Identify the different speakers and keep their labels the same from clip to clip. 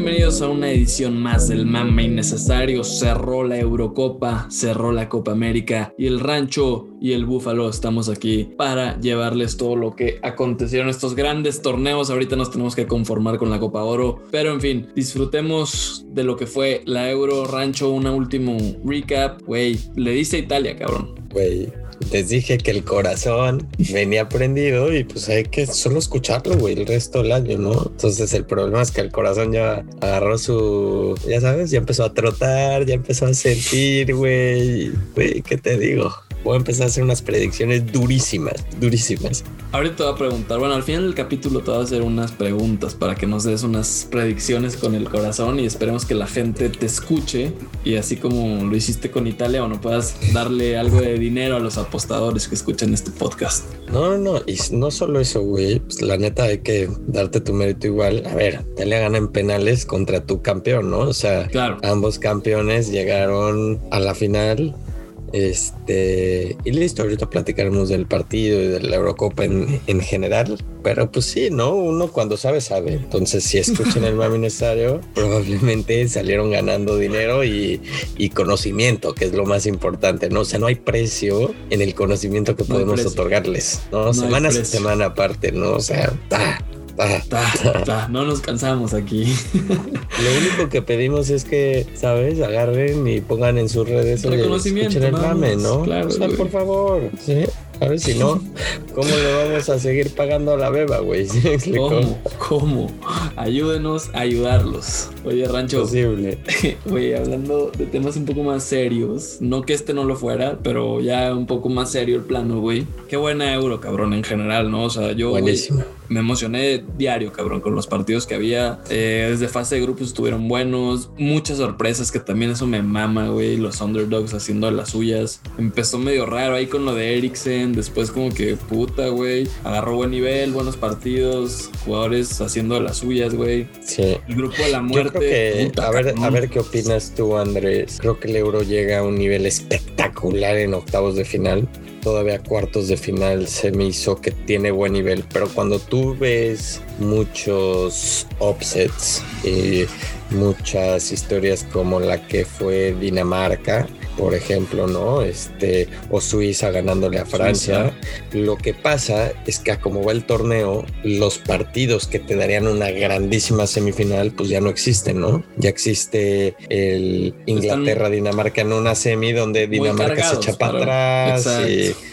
Speaker 1: bienvenidos a una edición más del Mame Innecesario. Cerró la Eurocopa, cerró la Copa América y el Rancho y el Búfalo estamos aquí para llevarles todo lo que aconteció en estos grandes torneos. Ahorita nos tenemos que conformar con la Copa Oro, pero en fin, disfrutemos de lo que fue la Euro Rancho, una último recap. Güey, le dice Italia, cabrón.
Speaker 2: Güey, les dije que el corazón venía prendido y pues hay que solo escucharlo, güey, el resto del año, ¿no? Entonces el problema es que el corazón ya agarró su, ya sabes, ya empezó a trotar, ya empezó a sentir, güey. Güey, ¿qué te digo? Voy a empezar a hacer unas predicciones durísimas, durísimas.
Speaker 1: Ahorita te voy a preguntar, bueno, al final del capítulo te voy a hacer unas preguntas para que nos des unas predicciones con el corazón y esperemos que la gente te escuche y así como lo hiciste con Italia, bueno, puedas darle algo de dinero a los apostadores que escuchan este podcast.
Speaker 2: No, no, y no solo eso, güey, pues la neta hay que darte tu mérito igual. A ver, Italia gana en penales contra tu campeón, ¿no? O sea, claro. ambos campeones llegaron a la final este, y listo, ahorita platicaremos del partido y de la Eurocopa en, en, general. Pero pues sí, ¿no? Uno cuando sabe, sabe. Entonces, si escuchan el más necesario, probablemente salieron ganando dinero y, y, conocimiento, que es lo más importante, ¿no? O sea, no hay precio en el conocimiento que podemos otorgarles, ¿no? no semana a semana aparte, ¿no? O sea, ah,
Speaker 1: no nos cansamos aquí.
Speaker 2: Lo único que pedimos es que, ¿sabes? Agarren y pongan en sus redes
Speaker 1: reconocimiento.
Speaker 2: el mame, ¿no?
Speaker 1: Claro,
Speaker 2: por favor. ¿sí? A ver si no, ¿cómo le vamos a seguir pagando a la beba, güey?
Speaker 1: ¿Cómo? ¿Cómo? Ayúdenos a ayudarlos. Oye, Rancho.
Speaker 2: Posible.
Speaker 1: Oye, hablando de temas un poco más serios, no que este no lo fuera, pero ya un poco más serio el plano, güey. Qué buena euro, cabrón, en general, ¿no? O sea, yo.
Speaker 2: Buenísimo
Speaker 1: me emocioné diario, cabrón, con los partidos que había. Eh, desde fase de grupos estuvieron buenos. Muchas sorpresas que también eso me mama, güey. Los underdogs haciendo las suyas. Empezó medio raro ahí con lo de Eriksen. Después como que puta, güey. Agarró buen nivel, buenos partidos. Jugadores haciendo las suyas, güey.
Speaker 2: Sí.
Speaker 1: El grupo de la muerte.
Speaker 2: que, a, ver, a ver qué opinas tú, Andrés. Creo que el Euro llega a un nivel espectacular en octavos de final todavía cuartos de final se me hizo que tiene buen nivel, pero cuando tú ves muchos offsets y muchas historias como la que fue Dinamarca, por ejemplo, ¿no? Este, o Suiza ganándole a Francia. Lo que pasa es que como va el torneo, los partidos que te darían una grandísima semifinal, pues ya no existen, ¿no? Ya existe el Inglaterra-Dinamarca en una semi donde Dinamarca se echa para atrás.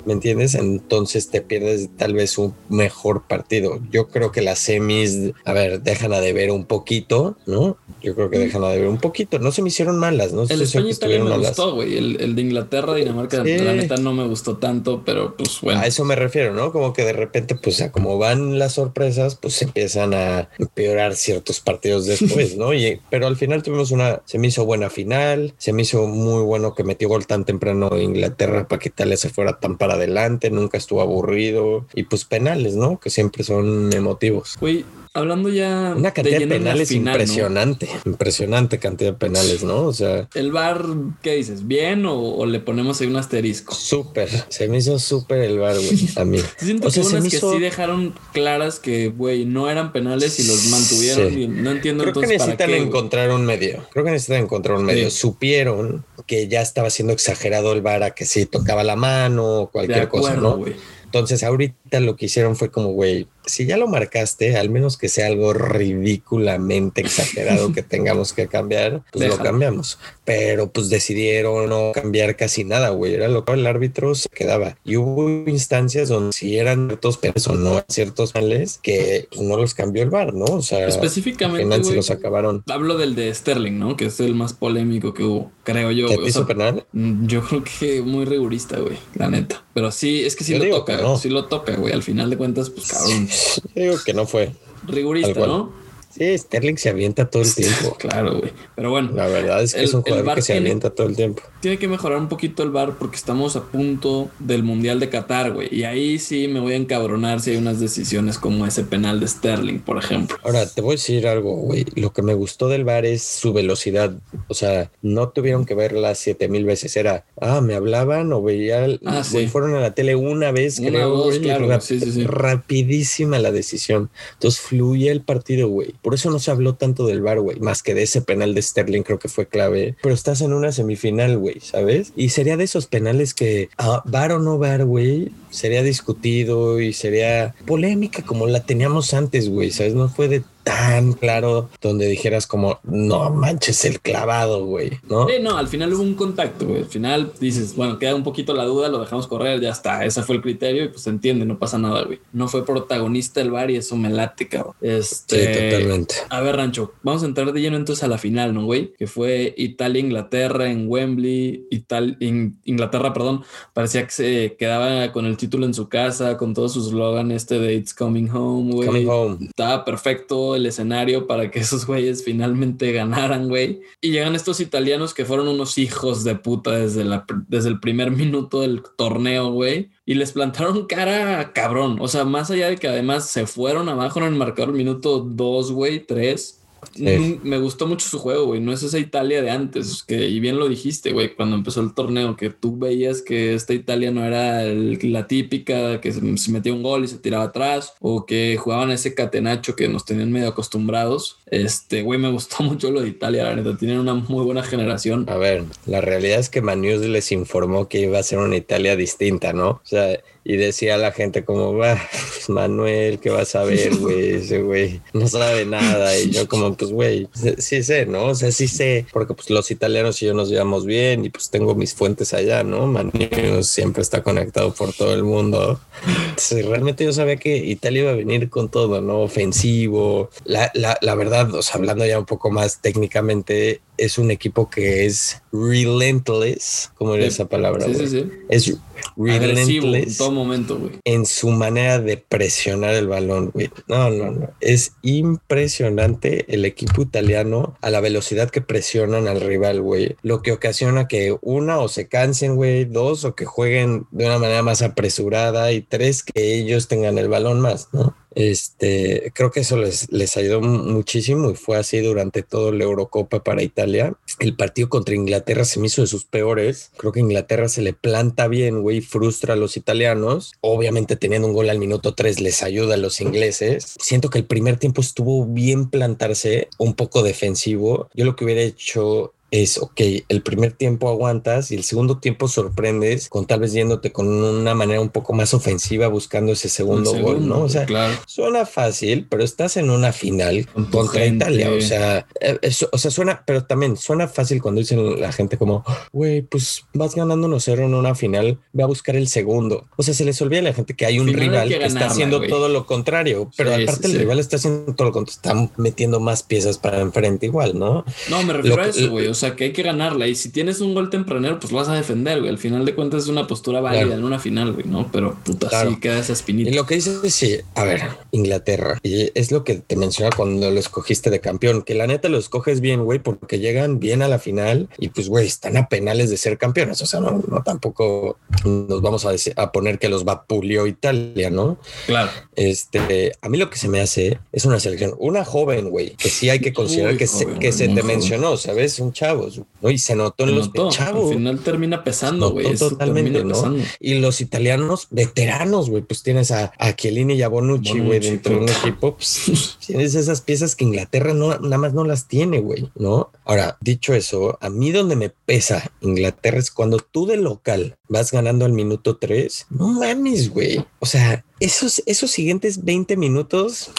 Speaker 2: ¿Me entiendes? Entonces te pierdes tal vez un mejor partido. Yo creo que las semis, a ver, dejan a deber un poquito, ¿no? Yo creo que dejan a deber un poquito. No se me hicieron malas, ¿no?
Speaker 1: El España me gustó, el, de Inglaterra, Dinamarca, la neta no me gustó tanto, pero pues bueno.
Speaker 2: A eso me refiero, ¿no? Como que de repente, pues como van las sorpresas, pues se empiezan a empeorar ciertos partidos después, ¿no? Y, pero al final tuvimos una, se me hizo buena final, se me hizo muy bueno que metió gol tan temprano Inglaterra para que Italia se fuera tan para adelante, nunca estuvo aburrido y pues penales, ¿no? Que siempre son emotivos.
Speaker 1: Güey, Hablando ya.
Speaker 2: Una cantidad de, penales impresionante. Impresionante cantidad de penales, ¿no? O sea.
Speaker 1: ¿El bar, qué dices? ¿Bien o, le ponemos ahí un asterisco?
Speaker 2: Súper. Se me hizo súper el bar, güey. A mí.
Speaker 1: Siento o que unas que sí dejaron claras que, güey, no eran penales y los mantuvieron. Y no entiendo
Speaker 2: Creo que necesitan encontrar un medio. Creo que necesitan encontrar un medio. Supieron que ya estaba siendo exagerado el bar a que sí tocaba la mano o cualquier cosa, ¿no? Entonces, ahorita lo que hicieron fue como, güey, si ya lo marcaste, al menos que sea algo ridículamente exagerado que tengamos que cambiar, pues lo cambiamos. Pero pues decidieron no cambiar casi nada, güey. Era lo que el árbitro se quedaba. Y hubo instancias donde si eran ciertos pesos o no ciertos males que pues, no los cambió el bar, ¿no? O sea,
Speaker 1: específicamente
Speaker 2: se los acabaron.
Speaker 1: Hablo del de Sterling, ¿no? Que es el más polémico que hubo, creo yo.
Speaker 2: ¿Te hizo penal?
Speaker 1: Mm, yo creo que muy rigurista, güey, la neta. Pero sí, es que sí lo toca, sí lo toca, güey. Al final de cuentas, pues cabrón.
Speaker 2: Digo que no fue.
Speaker 1: Rigurista, ¿no?
Speaker 2: Sí, Sterling se avienta todo el tiempo.
Speaker 1: Claro, güey. Pero bueno.
Speaker 2: La verdad es que es un jugador que se avienta todo el tiempo.
Speaker 1: Tiene que mejorar un poquito el bar porque estamos a punto del Mundial de Qatar, güey. Y ahí sí me voy a encabronar si hay unas decisiones como ese penal de Sterling, por ejemplo.
Speaker 2: Ahora, te voy a decir algo, güey. Lo que me gustó del bar es su velocidad. O sea, no tuvieron que verla siete mil veces. Era, ah, me hablaban o veía. Ah, sí. Fueron a la tele una vez, creo,
Speaker 1: claro. sí, sí,
Speaker 2: Rapidísima la decisión. Entonces fluye el partido, güey Por eso no se habló tanto del bar, güey, más que de ese penal de Sterling, creo que fue clave. Pero estás en una semifinal, güey, ¿sabes? Y sería de esos penales que, ah, o no bar, güey, sería discutido y sería polémica como la teníamos antes, güey, ¿sabes? No fue de tan claro donde dijeras como, no manches el clavado, güey, ¿no?
Speaker 1: Sí, no, al final hubo un contacto, güey. Al final dices, bueno, queda un poquito la duda, lo dejamos correr, ya está. Ese fue el criterio y pues se entiende, no pasa nada, güey. No fue protagonista el bar y eso me late, cabrón. Este,
Speaker 2: sí, totalmente.
Speaker 1: A ver, Rancho, vamos a entrar de lleno entonces a la final, ¿no, güey? Que fue Italia-Inglaterra en Wembley. Italia, Inglaterra, perdón, parecía que se quedaba con el título en su casa, con todo su eslogan este de It's Coming Home, güey.
Speaker 2: Coming home.
Speaker 1: Estaba perfecto el escenario para que esos güeyes finalmente ganaran, güey. Y llegan estos italianos que fueron unos hijos de puta desde, la, desde el primer minuto del torneo, güey. Y les plantaron cara cabrón. O sea, más allá de que además se fueron abajo en el marcador minuto 2, güey, 3 me gustó mucho su juego, güey. No es esa Italia de antes, que, y bien lo dijiste, güey, cuando empezó el torneo, que tú veías que esta Italia no era la típica, que se, metía un gol y se tiraba atrás, o que jugaban ese catenacho que nos tenían medio acostumbrados. Este, güey, me gustó mucho lo de Italia, la neta. Tienen una muy buena generación.
Speaker 2: A ver, la realidad es que Manus les informó que iba a ser una Italia distinta, ¿no? O sea, y decía la gente como, va, Manuel, ¿qué vas a ver, güey? Ese güey no sabe nada. Y yo como, pues, güey, sí sé, ¿no? O sea, sí sé, porque pues los italianos y yo nos llevamos bien y pues tengo mis fuentes allá, ¿no? Manuel siempre está conectado por todo el mundo. Entonces, realmente yo sabía que Italia iba a venir con todo, ¿no? Ofensivo. La, la, la verdad, o sea, hablando ya un poco más técnicamente, es un equipo que es relentless, como era esa palabra.
Speaker 1: Sí, sí, sí.
Speaker 2: Es relentless.
Speaker 1: en todo momento, güey.
Speaker 2: En su manera de presionar el balón, güey. No, no, no. Es impresionante el equipo italiano a la velocidad que presionan al rival, güey. Lo que ocasiona que una o se cansen, güey, dos o que jueguen de una manera más apresurada y tres que ellos tengan el balón más, ¿no? Este, creo que eso les, ayudó muchísimo y fue así durante todo la Eurocopa para Italia. El partido contra Inglaterra se me hizo de sus peores. Creo que Inglaterra se le planta bien, güey, frustra a los italianos. Obviamente teniendo un gol al minuto 3 les ayuda a los ingleses. Siento que el primer tiempo estuvo bien plantarse, un poco defensivo. Yo lo que hubiera hecho es, ok, el primer tiempo aguantas y el segundo tiempo sorprendes con tal vez yéndote con una manera un poco más ofensiva buscando ese segundo, gol, ¿no? O sea, suena fácil, pero estás en una final contra Italia, o sea, eh, o sea, suena, pero también suena fácil cuando dicen la gente como, güey, pues vas ganando 1-0 en una final, ve a buscar el segundo. O sea, se les olvida a la gente que hay un rival que, está haciendo todo lo contrario, pero aparte el rival está haciendo todo lo contrario, está metiendo más piezas para enfrente igual, ¿no?
Speaker 1: No, me refiero a eso, güey, o sea, que hay que ganarla. Y si tienes un gol tempranero, pues lo vas a defender, güey. Al final de cuentas es una postura válida en una final, güey, ¿no? Pero puta, sí queda esa espinita.
Speaker 2: Y lo que dices es, sí, a ver, Inglaterra. Y es lo que te mencionaba cuando lo escogiste de campeón, que la neta lo escoges bien, güey, porque llegan bien a la final y pues, güey, están a penales de ser campeones. O sea, no, no tampoco nos vamos a, decir, a poner que los vapuleó Italia, ¿no?
Speaker 1: Claro.
Speaker 2: Este, a mí lo que se me hace es una selección, una joven, güey, que sí hay que considerar que, se, que se te mencionó, ¿sabes? Un chavos, ¿no? Y se notó en los chavos.
Speaker 1: Al final termina pesando, güey.
Speaker 2: Totalmente, ¿no? Y los italianos veteranos, güey, pues tienes a, a Chiellini y a Bonucci, güey, dentro de un equipo, pues tienes esas piezas que Inglaterra no, nada más no las tiene, güey, ¿no? Ahora, dicho eso, a mí donde me pesa Inglaterra es cuando tú de local vas ganando al minuto 3, no mames, güey. O sea, esos, esos siguientes 20 minutos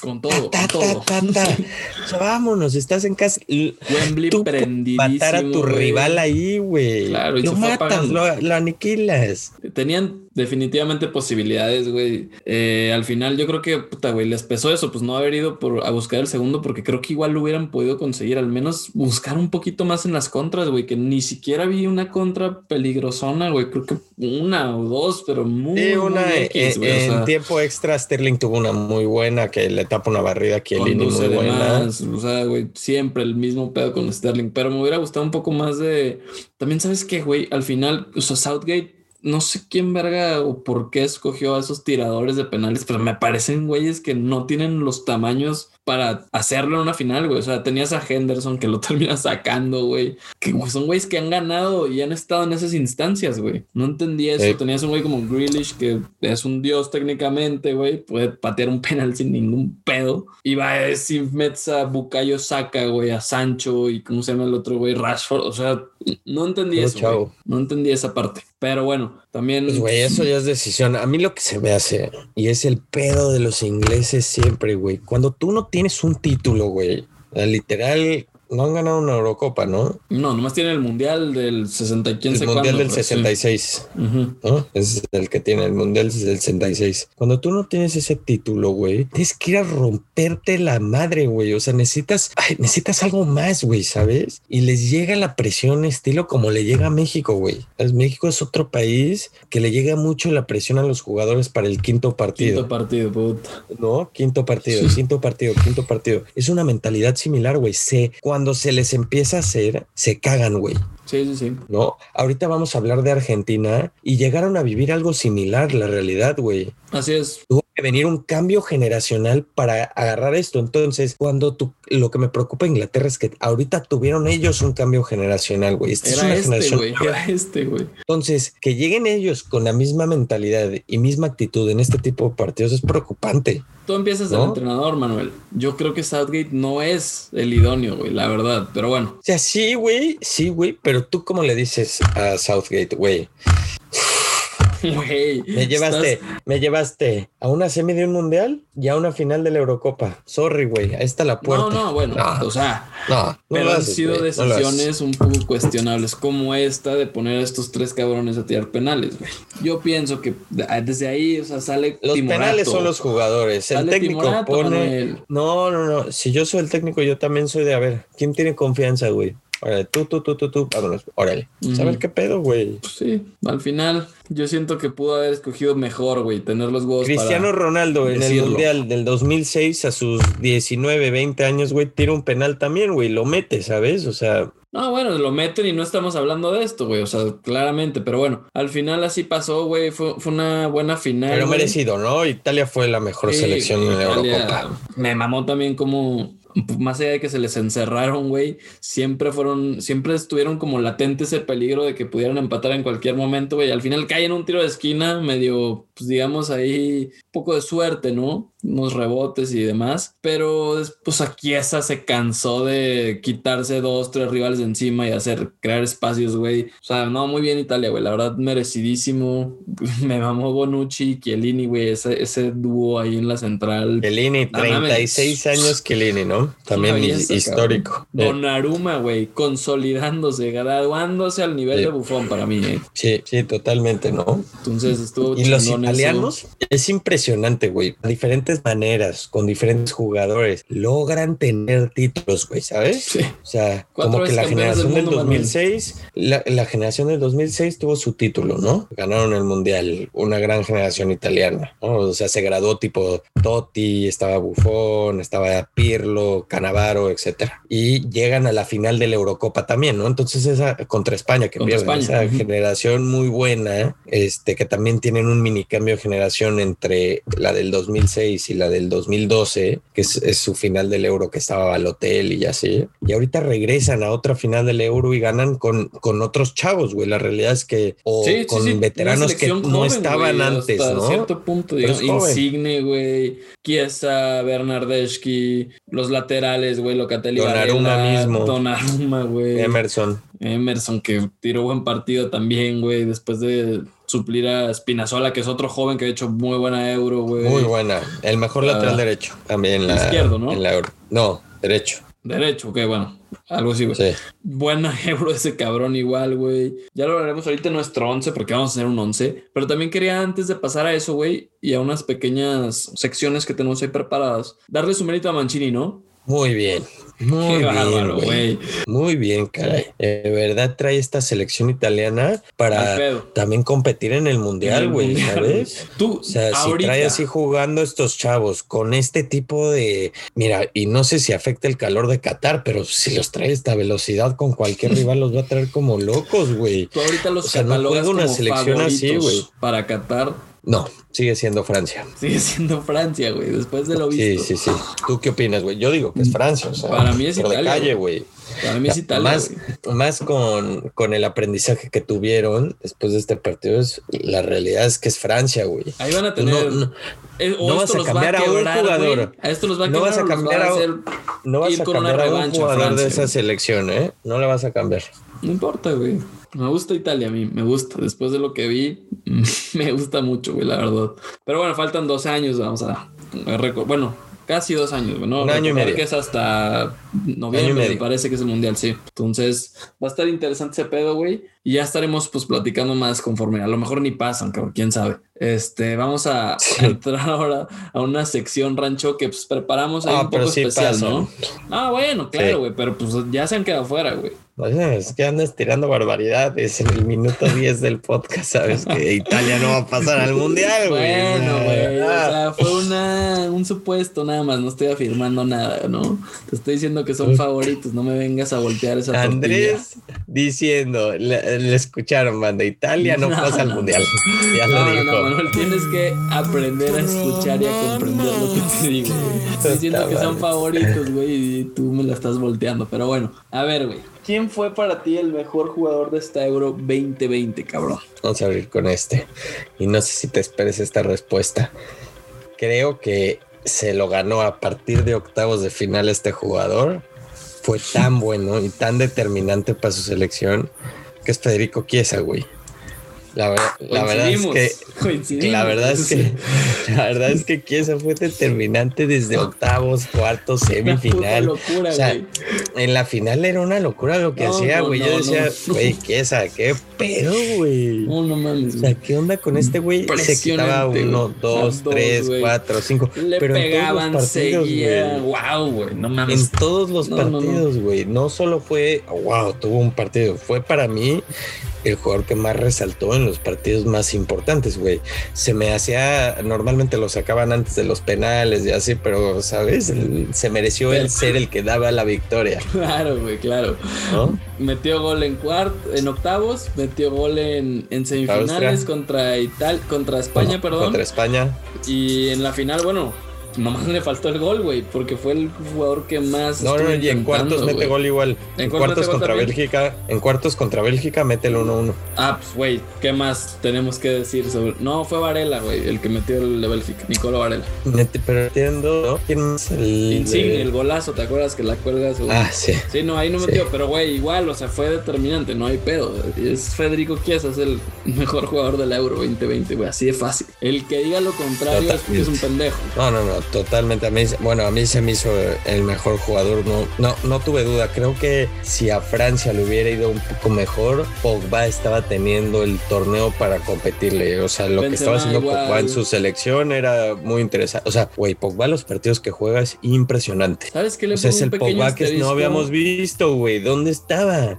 Speaker 1: con todo, con todo.
Speaker 2: vámonos, estás en casa.
Speaker 1: Wembley tú
Speaker 2: Matar a tu rival ahí, güey.
Speaker 1: Claro,
Speaker 2: y lo matas, lo, aniquilas.
Speaker 1: Tenían definitivamente posibilidades, güey. Eh, al final yo creo que, puta, güey, les pesó eso, pues no haber ido por, a buscar el segundo, porque creo que igual lo hubieran podido conseguir, al menos buscar un poquito más en las contras, güey, que ni siquiera vi una contra peligrosona, güey. Creo que una o dos, pero muy,
Speaker 2: sí, una en, tiempo extra Sterling tuvo una muy buena que le tapa una barrida que muy buena.
Speaker 1: o sea, güey, siempre el mismo pedo con Sterling, pero me hubiera gustado un poco más de. También sabes que, güey, al final, o sea, Southgate no sé quién verga o por qué escogió a esos tiradores de penales, pero me parecen güeyes que no tienen los tamaños para hacerlo en una final, güey. O sea, tenías a Henderson que lo termina sacando, güey. Que son güeyes que han ganado y han estado en esas instancias, güey. No entendía eso. Tenías un güey como Grealish que es un dios técnicamente, güey. Puede patear un penal sin ningún pedo. Y va a decir Metza, Bucayo saca, güey, a Sancho y cómo se llama el otro güey, Rashford. O sea, no entendí eso. No entendí esa parte. Pero bueno, también.
Speaker 2: Pues, güey, eso ya es decisión. A mí lo que se me hace, y es el pedo de los ingleses siempre, güey. Cuando tú no tienes un título, güey, literal, no han ganado una Eurocopa, ¿no?
Speaker 1: No, nomás tienen el Mundial del 60 y
Speaker 2: El Mundial del 66, ¿no? es el que tiene el Mundial del 66. Cuando tú no tienes ese título, güey, tienes que ir a romperte la madre, güey. O sea, necesitas, necesitas algo más, güey, ¿sabes? Y les llega la presión estilo como le llega a México, güey. México es otro país que le llega mucho la presión a los jugadores para el quinto partido.
Speaker 1: Quinto partido, puta.
Speaker 2: No, quinto partido, quinto partido, quinto partido. Es una mentalidad similar, güey. Se, cuando cuando se les empieza a hacer, se cagan, güey.
Speaker 1: Sí, sí, sí.
Speaker 2: No, ahorita vamos a hablar de Argentina y llegaron a vivir algo similar, la realidad, güey.
Speaker 1: Así es.
Speaker 2: Que venir un cambio generacional para agarrar esto. Entonces, cuando tú, lo que me preocupa Inglaterra es que ahorita tuvieron ellos un cambio generacional, güey.
Speaker 1: Esta era es una este. Era este, güey.
Speaker 2: Entonces, que lleguen ellos con la misma mentalidad y misma actitud en este tipo de partidos es preocupante.
Speaker 1: Tú empiezas el entrenador, Manuel. Yo creo que Southgate no es el idóneo, güey, la verdad. Pero bueno.
Speaker 2: O sea, sí, güey, sí, güey, pero tú cómo le dices a Southgate, güey. me llevaste, me llevaste a una semi de un mundial y a una final de la Eurocopa. Sorry, güey, ahí está la puerta.
Speaker 1: No, no, bueno, o sea, no, pero han sido decisiones un poco cuestionables, como esta de poner a estos tres cabrones a tirar penales, güey. Yo pienso que desde ahí, o sea, sale.
Speaker 2: Los penales son los jugadores. El técnico pone. No, no, no. Si yo soy el técnico, yo también soy de a ver, ¿quién tiene confianza, güey? Órale, tú, tú, tú, tú, tú, vámonos, órale. ¿Sabes qué pedo, güey?
Speaker 1: Pues sí, al final yo siento que pudo haber escogido mejor, güey, tener los huevos
Speaker 2: Cristiano Ronaldo en el Mundial del 2006 a sus 19, 20 años, güey, tira un penal también, güey, lo mete, ¿sabes? O sea...
Speaker 1: No, bueno, lo meten y no estamos hablando de esto, güey, o sea, claramente, pero bueno, al final así pasó, güey, fue, una buena final.
Speaker 2: Pero merecido, ¿no? Italia fue la mejor selección en la Eurocopa.
Speaker 1: Me mamó también como más allá de que se les encerraron, güey, siempre fueron, siempre estuvieron como latente ese peligro de que pudieran empatar en cualquier momento, güey. Al final caen un tiro de esquina, medio, pues digamos ahí, poco de suerte, ¿no? Unos rebotes y demás. Pero después aquí esa se cansó de quitarse dos, tres rivales de encima y hacer, crear espacios, güey. O sea, no, muy bien Italia, güey. La verdad, merecidísimo. Me mamó Bonucci y Chiellini, güey. Ese, ese dúo ahí en la central.
Speaker 2: Chiellini, 36 años Chiellini, ¿no? También histórico.
Speaker 1: Don Aruma, güey, consolidándose, graduándose al nivel de bufón para mí. ¿eh?
Speaker 2: Sí, sí, totalmente, ¿no?
Speaker 1: Entonces estuvo
Speaker 2: Y los italianos es impresionante, güey. De diferentes maneras, con diferentes jugadores, logran tener títulos, güey, ¿sabes? Sí. O sea, como que la generación del, 2006, la, la, generación del 2006 tuvo su título, ¿no? Ganaron el mundial, una gran generación italiana, ¿no? O sea, se graduó tipo Totti, estaba Buffon, estaba Pirlo, Canavaro, etcétera. Y llegan a la final de la Eurocopa también, ¿no? Entonces esa contra España que pierden esa generación muy buena, este que también tienen un mini cambio de generación entre la del 2006 y la del 2012, que es, su final del Euro que estaba al hotel y así. Y ahorita regresan a otra final del Euro y ganan con, con otros chavos, güey. La realidad es que o con veteranos que no estaban antes, ¿no?
Speaker 1: cierto punto, Insigne, güey, Chiesa, Bernardeschi, los laterales, güey, Locatelli,
Speaker 2: Donnarumma mismo.
Speaker 1: Donnarumma, güey.
Speaker 2: Emerson.
Speaker 1: Emerson, que tiró buen partido también, güey, después de suplir a Spinazzola, que es otro joven que ha hecho muy buena euro, güey.
Speaker 2: Muy buena. El mejor lateral derecho también. La,
Speaker 1: izquierdo, ¿no?
Speaker 2: En la euro. No, derecho.
Speaker 1: Derecho, ok, bueno. Algo así, güey. Sí. Buena euro ese cabrón igual, güey. Ya lo haremos ahorita en nuestro 11 porque vamos a hacer un 11. Pero también quería antes de pasar a eso, güey, y a unas pequeñas secciones que tenemos ahí preparadas, darle su mérito a Mancini, ¿no?
Speaker 2: Muy bien. Muy
Speaker 1: Qué
Speaker 2: bien,
Speaker 1: bárbaro,
Speaker 2: güey.
Speaker 1: güey.
Speaker 2: Muy bien, caray. De verdad trae esta selección italiana
Speaker 1: Al
Speaker 2: para también competir en el mundial, güey, ¿sabes?
Speaker 1: Tú,
Speaker 2: O sea,
Speaker 1: ahorita,
Speaker 2: si trae así jugando estos chavos con este tipo de. Mira, y no sé si afecta el calor de Qatar, pero si los trae esta velocidad con cualquier rival, los va a traer como locos, güey.
Speaker 1: tú ahorita los
Speaker 2: o sea, no juega una
Speaker 1: como
Speaker 2: selección así, güey.
Speaker 1: Para Qatar
Speaker 2: No, sigue siendo Francia.
Speaker 1: sigue siendo Francia, güey, después de lo
Speaker 2: Sí,
Speaker 1: visto.
Speaker 2: sí, sí. ¿Tú qué opinas, güey? Yo digo que es Francia. O sea,
Speaker 1: Para mí es
Speaker 2: de
Speaker 1: Italia,
Speaker 2: calle, güey.
Speaker 1: Para mí es Italia,
Speaker 2: más, más con, con el aprendizaje que tuvieron después de este partido, es, la realidad es que es Francia, güey.
Speaker 1: Ahí van a tener.
Speaker 2: No, no,
Speaker 1: eh,
Speaker 2: no vas a
Speaker 1: los va
Speaker 2: cambiar a un
Speaker 1: quebrar,
Speaker 2: jugador.
Speaker 1: güey. A esto los va a
Speaker 2: No vas a cambiar
Speaker 1: va
Speaker 2: a
Speaker 1: a
Speaker 2: un-
Speaker 1: hacer.
Speaker 2: no vas a cambiar a un jugador
Speaker 1: Francia,
Speaker 2: de esa selección, ¿eh? No la vas a cambiar.
Speaker 1: No importa, güey. Me gusta Italia a mí, me gusta. Después de lo que vi, me gusta mucho, güey, la verdad. Pero bueno, faltan dos años, vamos a... Bueno, casi dos años, güey, ¿no?
Speaker 2: Un año y medio.
Speaker 1: que es hasta
Speaker 2: Año y
Speaker 1: noviembre, me
Speaker 2: medio.
Speaker 1: parece que es el mundial, sí. Entonces, va a estar interesante ese pedo, güey. Y ya estaremos, pues, platicando más conforme. A lo mejor ni pasan, cabrón, quién sabe. Este, vamos a,
Speaker 2: Sí.
Speaker 1: entrar ahora a una sección rancho que, pues, preparamos ahí
Speaker 2: Ah,
Speaker 1: un poco especial,
Speaker 2: pasan.
Speaker 1: ¿no? Ah, bueno, claro,
Speaker 2: Sí.
Speaker 1: güey, pero pues ya se han quedado fuera, güey.
Speaker 2: Es que andas tirando barbaridades en el minuto 10 del podcast, sabes que Italia no va a pasar al mundial, güey.
Speaker 1: Bueno, güey. O
Speaker 2: Ah.
Speaker 1: sea, fue una, un supuesto nada más. No estoy afirmando nada, ¿no? Te estoy diciendo que son favoritos. No me vengas a voltear esa tortilla.
Speaker 2: Andrés diciendo, le, le escucharon, banda, Italia no,
Speaker 1: No,
Speaker 2: pasa al mundial. Ya
Speaker 1: No,
Speaker 2: lo
Speaker 1: no,
Speaker 2: dijo.
Speaker 1: no, Manuel, tienes que aprender a escuchar y a comprender lo que te digo, güey. Estoy diciendo que son favoritos, güey, y tú me la estás volteando. Pero bueno, a ver, güey. ¿Quién fue para ti el mejor jugador de esta Euro 2020, cabrón?
Speaker 2: Vamos a abrir con este. Y no sé si te esperes esta respuesta. Creo que se lo ganó a partir de octavos de final este jugador. Fue tan bueno y tan determinante para su selección que es Federico Chiesa, güey. La, ver- la verdad es que la verdad es que la verdad es que Chiesa fue determinante desde octavos, cuartos, semifinal.
Speaker 1: locura,
Speaker 2: O sea,
Speaker 1: güey.
Speaker 2: En la final era una locura lo que
Speaker 1: No,
Speaker 2: hacía,
Speaker 1: no,
Speaker 2: güey.
Speaker 1: no,
Speaker 2: Yo decía, güey, Chiesa, qué pedo, güey.
Speaker 1: No, no mames,
Speaker 2: O sea, ¿qué onda con este güey? Se quitaba uno, dos,
Speaker 1: Dos,
Speaker 2: tres,
Speaker 1: güey.
Speaker 2: cuatro, cinco.
Speaker 1: Le
Speaker 2: pero
Speaker 1: pegaban,
Speaker 2: en todos los partidos,
Speaker 1: seguía.
Speaker 2: güey.
Speaker 1: Wow, güey. No mames.
Speaker 2: En todos los partidos, güey. No, solo fue, wow, tuvo un partido. Fue para mí el jugador que más resaltó en los partidos más importantes, güey. Se me hacía, normalmente lo sacaban antes de los penales y así, pero, ¿sabes? El- se mereció el ser el que daba la victoria,
Speaker 1: Claro, güey, claro.
Speaker 2: ¿no?
Speaker 1: Metió gol en cuart, en octavos, metió gol en, en semifinales
Speaker 2: Austria.
Speaker 1: contra Ital, contra España, perdón.
Speaker 2: Contra España.
Speaker 1: Y en la final, bueno, nomás le faltó el gol, güey, porque fue el jugador que más.
Speaker 2: No, no, y en cuartos mete gol igual.
Speaker 1: ¿En
Speaker 2: En,
Speaker 1: cuartos
Speaker 2: contra? Bélgica, en cuartos contra Bélgica mete el 1-1.
Speaker 1: Ah, pues, güey, ¿qué más tenemos que decir sobre.? No, fue Varela, güey, el que metió el de Bélgica, Nicolo Varela.
Speaker 2: Pero entiendo, ¿no? ¿Quién más? El,
Speaker 1: Insigne,
Speaker 2: de-
Speaker 1: el golazo, ¿te acuerdas que la cuelgas? güey?
Speaker 2: Ah, sí.
Speaker 1: Sí, no, ahí no
Speaker 2: Sí.
Speaker 1: metió, pero güey, igual, o sea, fue determinante, no hay pedo. Es Federico Chiesa, es el mejor jugador del Euro 2020, güey, así de fácil. El que diga lo contrario es porque es un pendejo.
Speaker 2: No, no, no, totalmente. A mí, bueno, a mí se me hizo el mejor jugador. No, no, no tuve duda. Creo que si a Francia le hubiera ido un poco mejor, Pogba estaba teniendo el torneo para competirle. O sea, lo que estaba haciendo
Speaker 1: igual.
Speaker 2: Pogba en su selección era muy interesante. O sea, güey, Pogba los partidos que juega es impresionante.
Speaker 1: ¿Sabes qué le
Speaker 2: O sea, es el Pogba que no habíamos visto, güey. ¿Dónde estaba?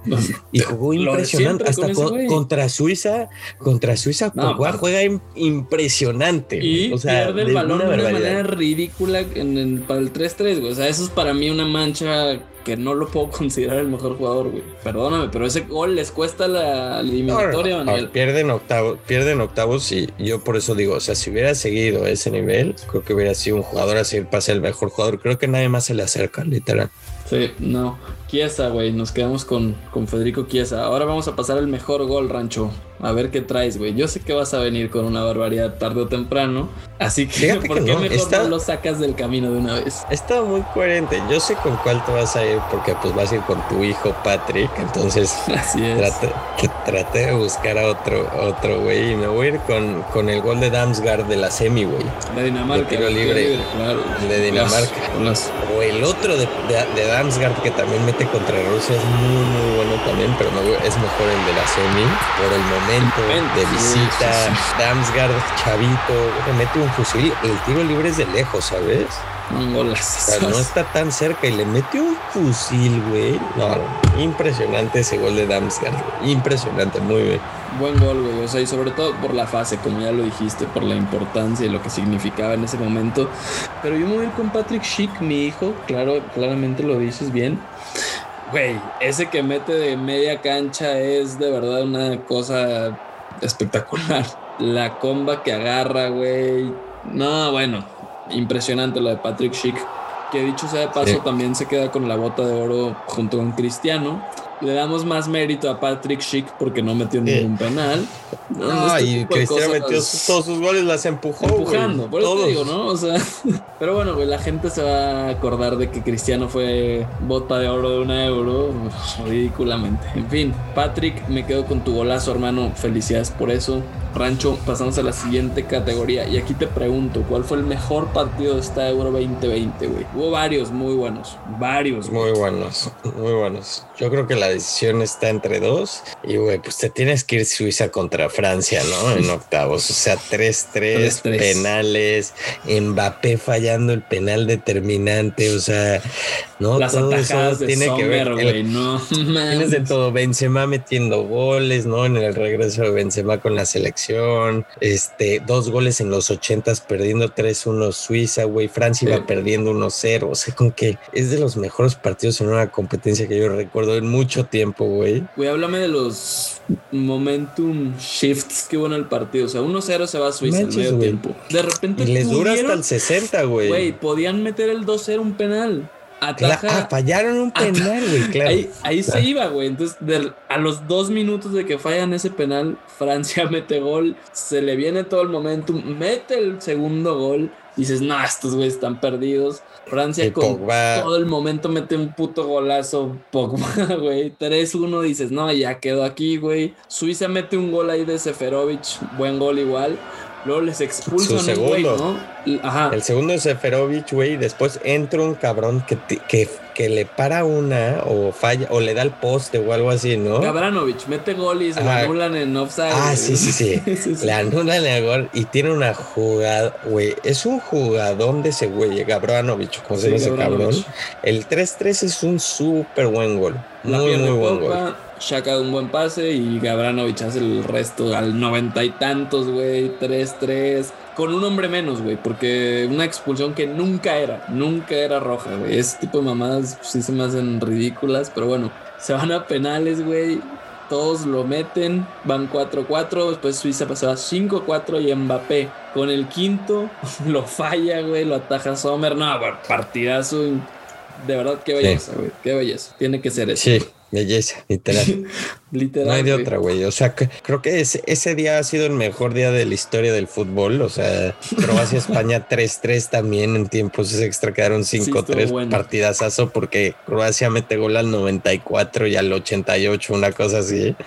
Speaker 2: Y jugó impresionante. Hasta
Speaker 1: con
Speaker 2: con- contra Suiza, contra Suiza,
Speaker 1: No,
Speaker 2: Pogba juega im- impresionante.
Speaker 1: Y
Speaker 2: o sea,
Speaker 1: pierde el
Speaker 2: de
Speaker 1: balón de una
Speaker 2: barbaridad.
Speaker 1: manera ridícula en el- para el 3-3, güey. O sea, eso es para mí una mancha que no lo puedo considerar el mejor jugador, güey. Perdóname, pero ese gol les cuesta la eliminatoria,
Speaker 2: No, no, pierden octavos, pierden octavos y yo por eso digo, o sea, si hubiera seguido ese nivel, creo que hubiera sido un jugador a seguir para ser el mejor jugador. Creo que nadie más se le acerca, literal.
Speaker 1: Sí, no. Chiesa, güey. Nos quedamos con, con Federico Chiesa. Ahora vamos a pasar al mejor gol, Rancho. A ver qué traes, güey. Yo sé que vas a venir con una barbaridad tarde o temprano. Así que,
Speaker 2: Fíjate
Speaker 1: ¿por
Speaker 2: que
Speaker 1: qué
Speaker 2: no,
Speaker 1: mejor
Speaker 2: está-
Speaker 1: no lo sacas del camino de una vez?
Speaker 2: Está muy coherente. Yo sé con cuál te vas a ir porque pues vas a ir con tu hijo Patrick. Entonces
Speaker 1: Así es.
Speaker 2: traté, traté de buscar a otro, otro güey y me voy a ir con, con el gol de Damsgaard de la semi, güey.
Speaker 1: De Dinamarca.
Speaker 2: de tiro libre.
Speaker 1: claro.
Speaker 2: De Dinamarca. O el otro de, de, de Damsgaard que también mete contra Rusia es muy muy bueno también, pero me voy- es mejor el de la semi por el momento
Speaker 1: Momento,
Speaker 2: de visita.
Speaker 1: sí, sí.
Speaker 2: Damsgaard, chavito, le mete un fusil. El tiro libre es de lejos, ¿sabes?
Speaker 1: Un golazo.
Speaker 2: O sea, no está tan cerca y le metió un fusil, güey. No, no, impresionante ese gol de Damsgaard. Impresionante, muy bien.
Speaker 1: Buen gol, güey. O sea, y sobre todo por la fase, como ya lo dijiste, por la importancia y lo que significaba en ese momento. Pero yo me voy a ir con Patrick Schick, mi hijo. Claro, claramente lo dices bien. Güey, ese que mete de media cancha es de verdad una cosa espectacular. La comba que agarra, güey. No, bueno, impresionante lo de Patrick Schick. Que dicho sea de paso,
Speaker 2: Sí.
Speaker 1: también se queda con la bota de oro junto con Cristiano. Le damos más mérito a Patrick Schick porque no metió
Speaker 2: Sí.
Speaker 1: ningún penal.
Speaker 2: No,
Speaker 1: Este
Speaker 2: y Cristiano metió todos sus goles, las empujó. güey.
Speaker 1: empujando. Por eso te digo, ¿no? O sea, pero bueno, güey, la gente se va a acordar de que Cristiano fue bota de oro de una euro uf, ridículamente. En fin, Patrick, me quedo con tu golazo, hermano. Felicidades por eso. Rancho, pasamos a la siguiente categoría. Y aquí te pregunto, ¿cuál fue el mejor partido de esta Euro 2020, güey? Hubo varios muy buenos. Varios. güey.
Speaker 2: Muy buenos, muy buenos. Yo creo que la decisión está entre dos. Y, güey, pues te tienes que ir Suiza contra Francia, ¿no? En octavos. O sea, 3-3,
Speaker 1: 3-3.
Speaker 2: penales. Mbappé fallando el penal determinante. O sea, no
Speaker 1: Las
Speaker 2: todo eso
Speaker 1: atajadas de
Speaker 2: tiene que ver.
Speaker 1: Sommer,
Speaker 2: el-
Speaker 1: güey. No,
Speaker 2: Tienes de todo, Benzema metiendo goles, ¿no? En el regreso de Benzema con la selección, este, dos goles en los ochentas perdiendo 3-1 Suiza, güey, Francia
Speaker 1: Sí.
Speaker 2: iba perdiendo 1-0, o sea, con que es de los mejores partidos en una competencia que yo recuerdo en mucho tiempo, güey.
Speaker 1: Güey, háblame de los momentum shifts que hubo en el partido. O sea, 1-0 se va a Suiza
Speaker 2: Manches,
Speaker 1: al medio
Speaker 2: güey.
Speaker 1: tiempo. De repente
Speaker 2: Y les dura hasta
Speaker 1: pudieron-
Speaker 2: el 60, güey.
Speaker 1: Güey, podían meter el 2-0 un penal. Ataja.
Speaker 2: ah, fallaron un penal, güey, claro.
Speaker 1: Ahí, ahí se iba, güey. Entonces, a los dos minutos de que fallan ese penal, Francia mete gol, se le viene todo el momentum, mete el segundo gol. Dices, no, estos güeyes están perdidos. Francia con
Speaker 2: Pogba-
Speaker 1: todo el momento mete un puto golazo. Pogba, güey. 3-1, dices, no, ya quedó aquí, güey. Suiza mete un gol ahí de Seferovic, buen gol igual. Luego les expulsan
Speaker 2: Su segundo.
Speaker 1: ¿no? Ajá.
Speaker 2: El segundo es Seferovic, güey, y después entra un cabrón que, te- que, que le para una o falla o le da el poste o algo así, ¿no?
Speaker 1: Gabranovich mete gol y se lo anulan en offside.
Speaker 2: Ah, sí, sí, sí.
Speaker 1: Sí, sí.
Speaker 2: Le anulan el gol y tiene una jugada, güey. Es un jugadón de ese güey, Gabranovich, como se
Speaker 1: Sí,
Speaker 2: ese cabrón. El 3-3 es un súper buen gol.
Speaker 1: La
Speaker 2: Muy, muy buen gol.
Speaker 1: Shaka un buen pase y Gabranovich hace el resto al noventa y tantos, güey. 3-3. Con un hombre menos, güey. Porque una expulsión que nunca era. Nunca era roja, güey. Ese tipo de mamadas pues, sí se me hacen ridículas. Pero bueno, se van a penales, güey. Todos lo meten. Van 4-4. Después Suiza pasaba 5-4 y Mbappé. Con el quinto lo falla, güey. Lo ataja Sommer. No, güey, partidazo. De verdad, qué belleza, güey. Qué belleza. Tiene que ser eso.
Speaker 2: Sí, belleza, literal.
Speaker 1: Literal.
Speaker 2: No hay de otra, güey. O sea, que- creo que ese, ese día ha sido el mejor día de la historia del fútbol. O sea, Croacia-España 3-3 también en tiempos extra quedaron 5-3
Speaker 1: estuvo bueno.
Speaker 2: partidazazo porque Croacia mete gol al 94 y al 88, una cosa así.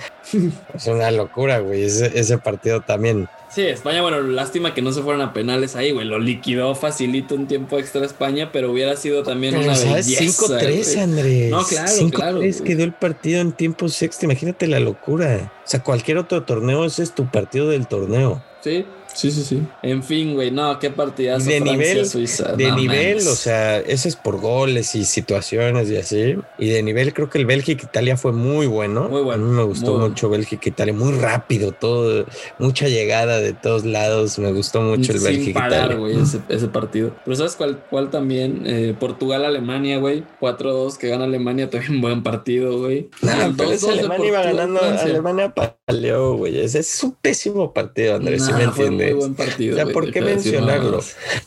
Speaker 2: Es una locura, güey. Ese, ese partido también.
Speaker 1: Sí, España, bueno, lástima que no se fueran a penales ahí, güey. Lo liquidó facilito en tiempo extra España, pero hubiera sido también
Speaker 2: Pero,
Speaker 1: una
Speaker 2: ¿sabes?
Speaker 1: belleza.
Speaker 2: 5-3,
Speaker 1: güey.
Speaker 2: Andrés.
Speaker 1: No, claro,
Speaker 2: 5-3
Speaker 1: claro, güey.
Speaker 2: quedó el partido en tiempos extra. Imagínate la locura. O sea, cualquier otro torneo, ese es tu partido del torneo.
Speaker 1: Sí, sí, sí, sí. En fin, güey, no, qué partidazo.
Speaker 2: de
Speaker 1: Francia,
Speaker 2: nivel,
Speaker 1: Suiza.
Speaker 2: de
Speaker 1: no
Speaker 2: nivel, o sea, ese es por goles y situaciones y así. Y de nivel, creo que el Bélgica-Italia fue muy bueno.
Speaker 1: Muy bueno,
Speaker 2: A mí me gustó
Speaker 1: bueno.
Speaker 2: mucho Bélgica-Italia, muy rápido, todo, mucha llegada de todos lados. Me gustó mucho el
Speaker 1: Sin parar,
Speaker 2: Bélgica-Italia.
Speaker 1: güey, ese, ese partido. Pero ¿sabes cuál, cuál también? Eh, Portugal-Alemania, güey. 4-2 que gana Alemania, también buen partido, güey.
Speaker 2: Nah,
Speaker 1: El
Speaker 2: pero ese
Speaker 1: 2-2 de
Speaker 2: Alemania iba ganando,
Speaker 1: Francia.
Speaker 2: Alemania paleó, güey. Ese es un pésimo partido, Andrés, si
Speaker 1: Nah,
Speaker 2: me
Speaker 1: fue
Speaker 2: entiendes.
Speaker 1: Muy buen partido.
Speaker 2: O sea, ¿por qué mencionarlo?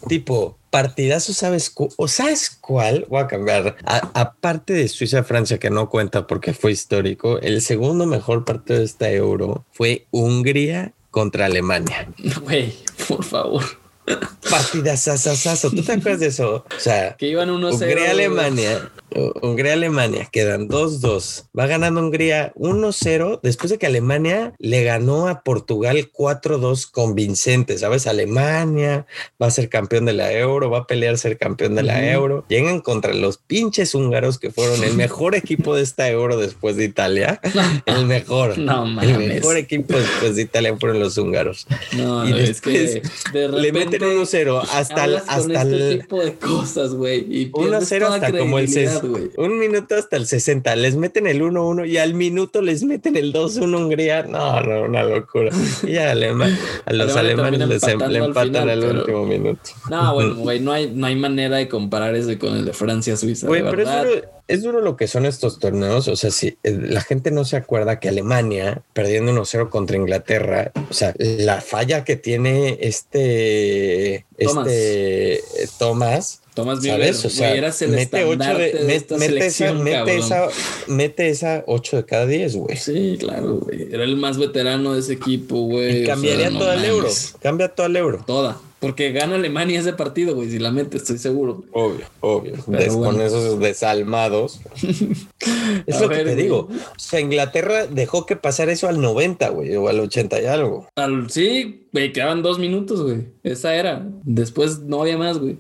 Speaker 2: Tipo, partidazo, ¿sabes? ¿O sabes cuál? Voy a cambiar. Aparte de Suiza-Francia, que no cuenta porque fue histórico, el segundo mejor partido de esta Euro fue Hungría contra Alemania.
Speaker 1: Güey, por favor.
Speaker 2: Partidazazazazo. ¿Tú te acuerdas de eso? O sea,
Speaker 1: Que iban 1-0.
Speaker 2: Hungría-Alemania. Hungría-Alemania, quedan 2-2. Va ganando Hungría 1-0 después de que Alemania le ganó a Portugal 4-2 convincente. ¿Sabes? Alemania va a ser campeón de la Euro, va a pelear ser campeón de la Euro. Llegan contra los pinches húngaros que fueron el mejor equipo de esta Euro después de Italia. El mejor.
Speaker 1: No,
Speaker 2: el mejor equipo después de Italia fueron los húngaros.
Speaker 1: No, y es que
Speaker 2: le meten 1-0 hasta el, hasta
Speaker 1: este
Speaker 2: el
Speaker 1: tipo de cosas, güey.
Speaker 2: 1-0 hasta como el 60. Un minuto hasta el 60. Les meten el 1-1 y al minuto les meten el 2-1 Hungría. No, no, una locura. Y a, Alema, a los alemanes les em, empatan al, último minuto.
Speaker 1: No, bueno, güey, no hay, no hay manera de comparar ese con el de Francia-Suiza. Güey, pero
Speaker 2: es duro, es duro, lo que son estos torneos. O sea, si eh, la gente no se acuerda que Alemania, perdiendo 1-0 contra Inglaterra, o sea, la falla que tiene este,
Speaker 1: Thomas.
Speaker 2: este Thomas
Speaker 1: Tomás ¿sabes? O sea, mete 8 de, mete, esa,
Speaker 2: mete, esa, mete esa 8 de cada 10, güey.
Speaker 1: Sí, claro, güey. Era el más veterano de ese equipo, güey.
Speaker 2: Y cambiaría todo el euro. Cambia todo el euro.
Speaker 1: Toda. Porque gana Alemania ese partido, güey, si la mete, estoy seguro.
Speaker 2: Obvio, obvio. Con esos desalmados. es lo que te digo. O sea, Inglaterra dejó que pasara eso al 90, güey, o al 80 y algo.
Speaker 1: Al, sí, güey, quedaban dos minutos, güey. Esa era. Después no había más, güey.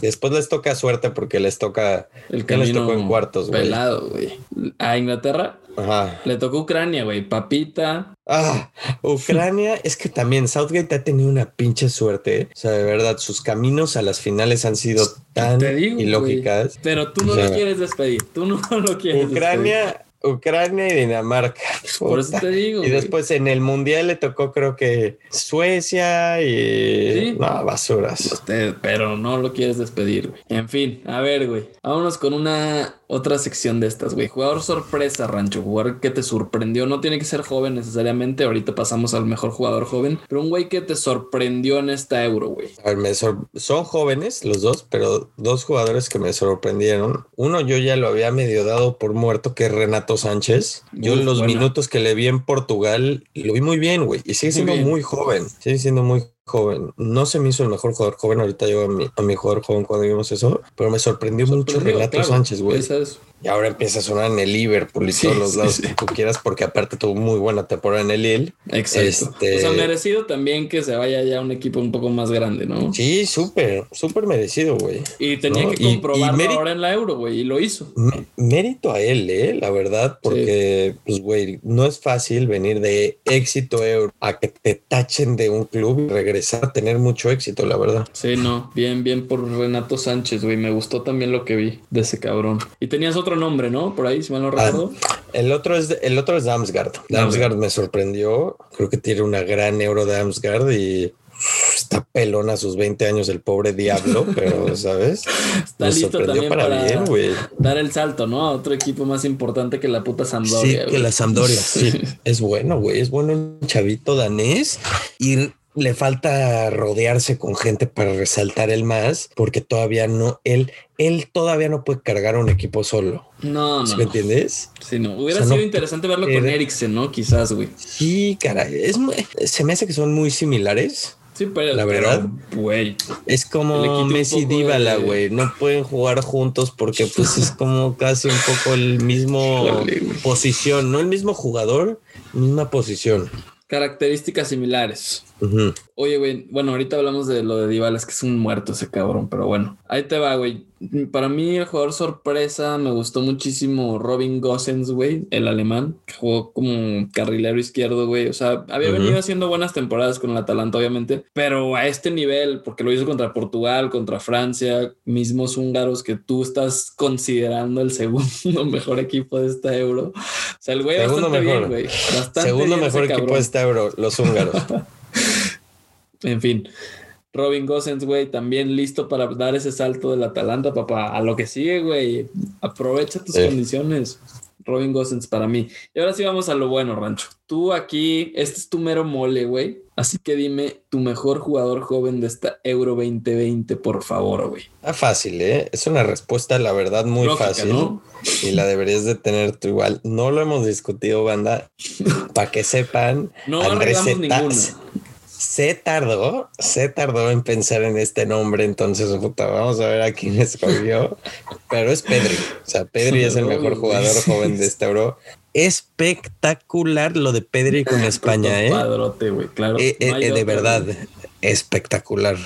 Speaker 2: Después les toca suerte porque les toca.
Speaker 1: El camino
Speaker 2: les tocó en cuartos, güey.
Speaker 1: Pelado, güey. A Inglaterra.
Speaker 2: Ajá.
Speaker 1: Le tocó Ucrania, güey. Papita.
Speaker 2: Ah, Ucrania es que también Southgate ha tenido una pinche suerte. O sea, de verdad, sus caminos a las finales han sido tan ilógicas.
Speaker 1: pero tú no lo quieres despedir. Tú no lo quieres
Speaker 2: Ucrania, Ucrania y Dinamarca.
Speaker 1: Por eso te digo.
Speaker 2: Y después en el mundial le tocó, creo que Suecia y. No, basuras.
Speaker 1: pero no lo quieres despedir, güey. En fin, a ver, güey. Vámonos con una otra sección de estas, güey. Jugador sorpresa, Rancho. Jugador que te sorprendió. No tiene que ser joven necesariamente. Ahorita pasamos al mejor jugador joven. Pero un güey que te sorprendió en esta euro, güey.
Speaker 2: A ver, me son jóvenes los dos, pero dos jugadores que me sorprendieron. Uno yo ya lo había medio dado por muerto, que es Renato Sánchez. Yo en los minutos que le vi en Portugal, lo vi muy bien, güey. Y sigue siendo muy joven. Sigue siendo muy joven. No se me hizo el mejor jugador joven. Ahorita yo a mi, a mi jugador joven cuando vimos eso, pero me sorprendió, mucho Renato Sánchez, güey. Y ahora empieza a sonar en el Liverpool y todos los lados que tú quieras, porque aparte tuvo muy buena temporada en el Lille.
Speaker 1: Exacto. Este... O sea, merecido también que se vaya ya a un equipo un poco más grande, ¿no?
Speaker 2: Sí, súper, súper merecido, güey.
Speaker 1: Y tenía que comprobarlo ahora en la Euro, güey, y lo hizo.
Speaker 2: Mérito a él, ¿eh? La verdad, porque, pues, güey, no es fácil venir de éxito Euro a que te tachen de un club y regresar a tener mucho éxito, la verdad.
Speaker 1: Sí, no, bien, bien por Renato Sánchez, güey. Me gustó también lo que vi de ese cabrón. Y tenías otro otro nombre, ¿no? Por ahí, si mal no ah, recuerdo.
Speaker 2: el otro es el otro es Damsgaard. Damsgaard me sorprendió. Creo que tiene una gran euro Damsgaard y está pelón a sus 20 años el pobre diablo, pero sabes,
Speaker 1: está listo también para, dar el salto, ¿no? A otro equipo más importante que la puta Sampdoria.
Speaker 2: Sí, que la Sampdoria. Sí, es bueno, güey, es bueno un chavito danés y le falta rodearse con gente para resaltar el más, porque todavía no, él, él todavía no puede cargar un equipo solo.
Speaker 1: No, no.
Speaker 2: ¿Me entiendes?
Speaker 1: Sí, no. Hubiera sido interesante verlo con Eriksen, ¿no? Quizás, güey.
Speaker 2: Sí, caray. Es, se me hace que son muy similares.
Speaker 1: Sí, pero
Speaker 2: la verdad,
Speaker 1: güey.
Speaker 2: Es como Messi Dybala, güey. No pueden jugar juntos porque pues es como casi un poco el mismo posición, no el mismo jugador, misma posición.
Speaker 1: Características similares. Oye, güey, bueno, ahorita hablamos de lo de Dybala, es que es un muerto ese cabrón, pero bueno, ahí te va, güey. Para mí, el jugador sorpresa me gustó muchísimo Robin Gosens, güey, el alemán, que jugó como carrilero izquierdo, güey. O sea, había venido haciendo buenas temporadas con el Atalanta, obviamente, pero a este nivel, porque lo hizo contra Portugal, contra Francia, mismos húngaros que tú estás considerando el segundo mejor equipo de esta euro. O sea, el güey bastante
Speaker 2: mejor.
Speaker 1: bien, güey.
Speaker 2: Segundo mejor equipo de esta euro, los húngaros.
Speaker 1: en fin. Robin Gosens, güey, también listo para dar ese salto del Atalanta, papá. A lo que sigue, güey. Aprovecha tus condiciones. Robin Gosens para mí. Y ahora sí vamos a lo bueno, Rancho. Tú aquí, este es tu mero mole, güey. Así que dime tu mejor jugador joven de esta Euro 2020, por favor, güey.
Speaker 2: Ah, fácil, ¿eh? Es una respuesta, la verdad, muy fácil. Y la deberías de tener tú igual. No lo hemos discutido, banda. para que sepan.
Speaker 1: No Andrés
Speaker 2: se tardó, se tardó en pensar en este nombre, entonces puta, vamos a ver a quién escogió, pero es Pedri, o sea, Pedri es el mejor jugador joven de este euro. Espectacular lo de Pedri con España, ¿eh?
Speaker 1: Padrote, claro.
Speaker 2: Eh, eh, eh, de verdad, espectacular.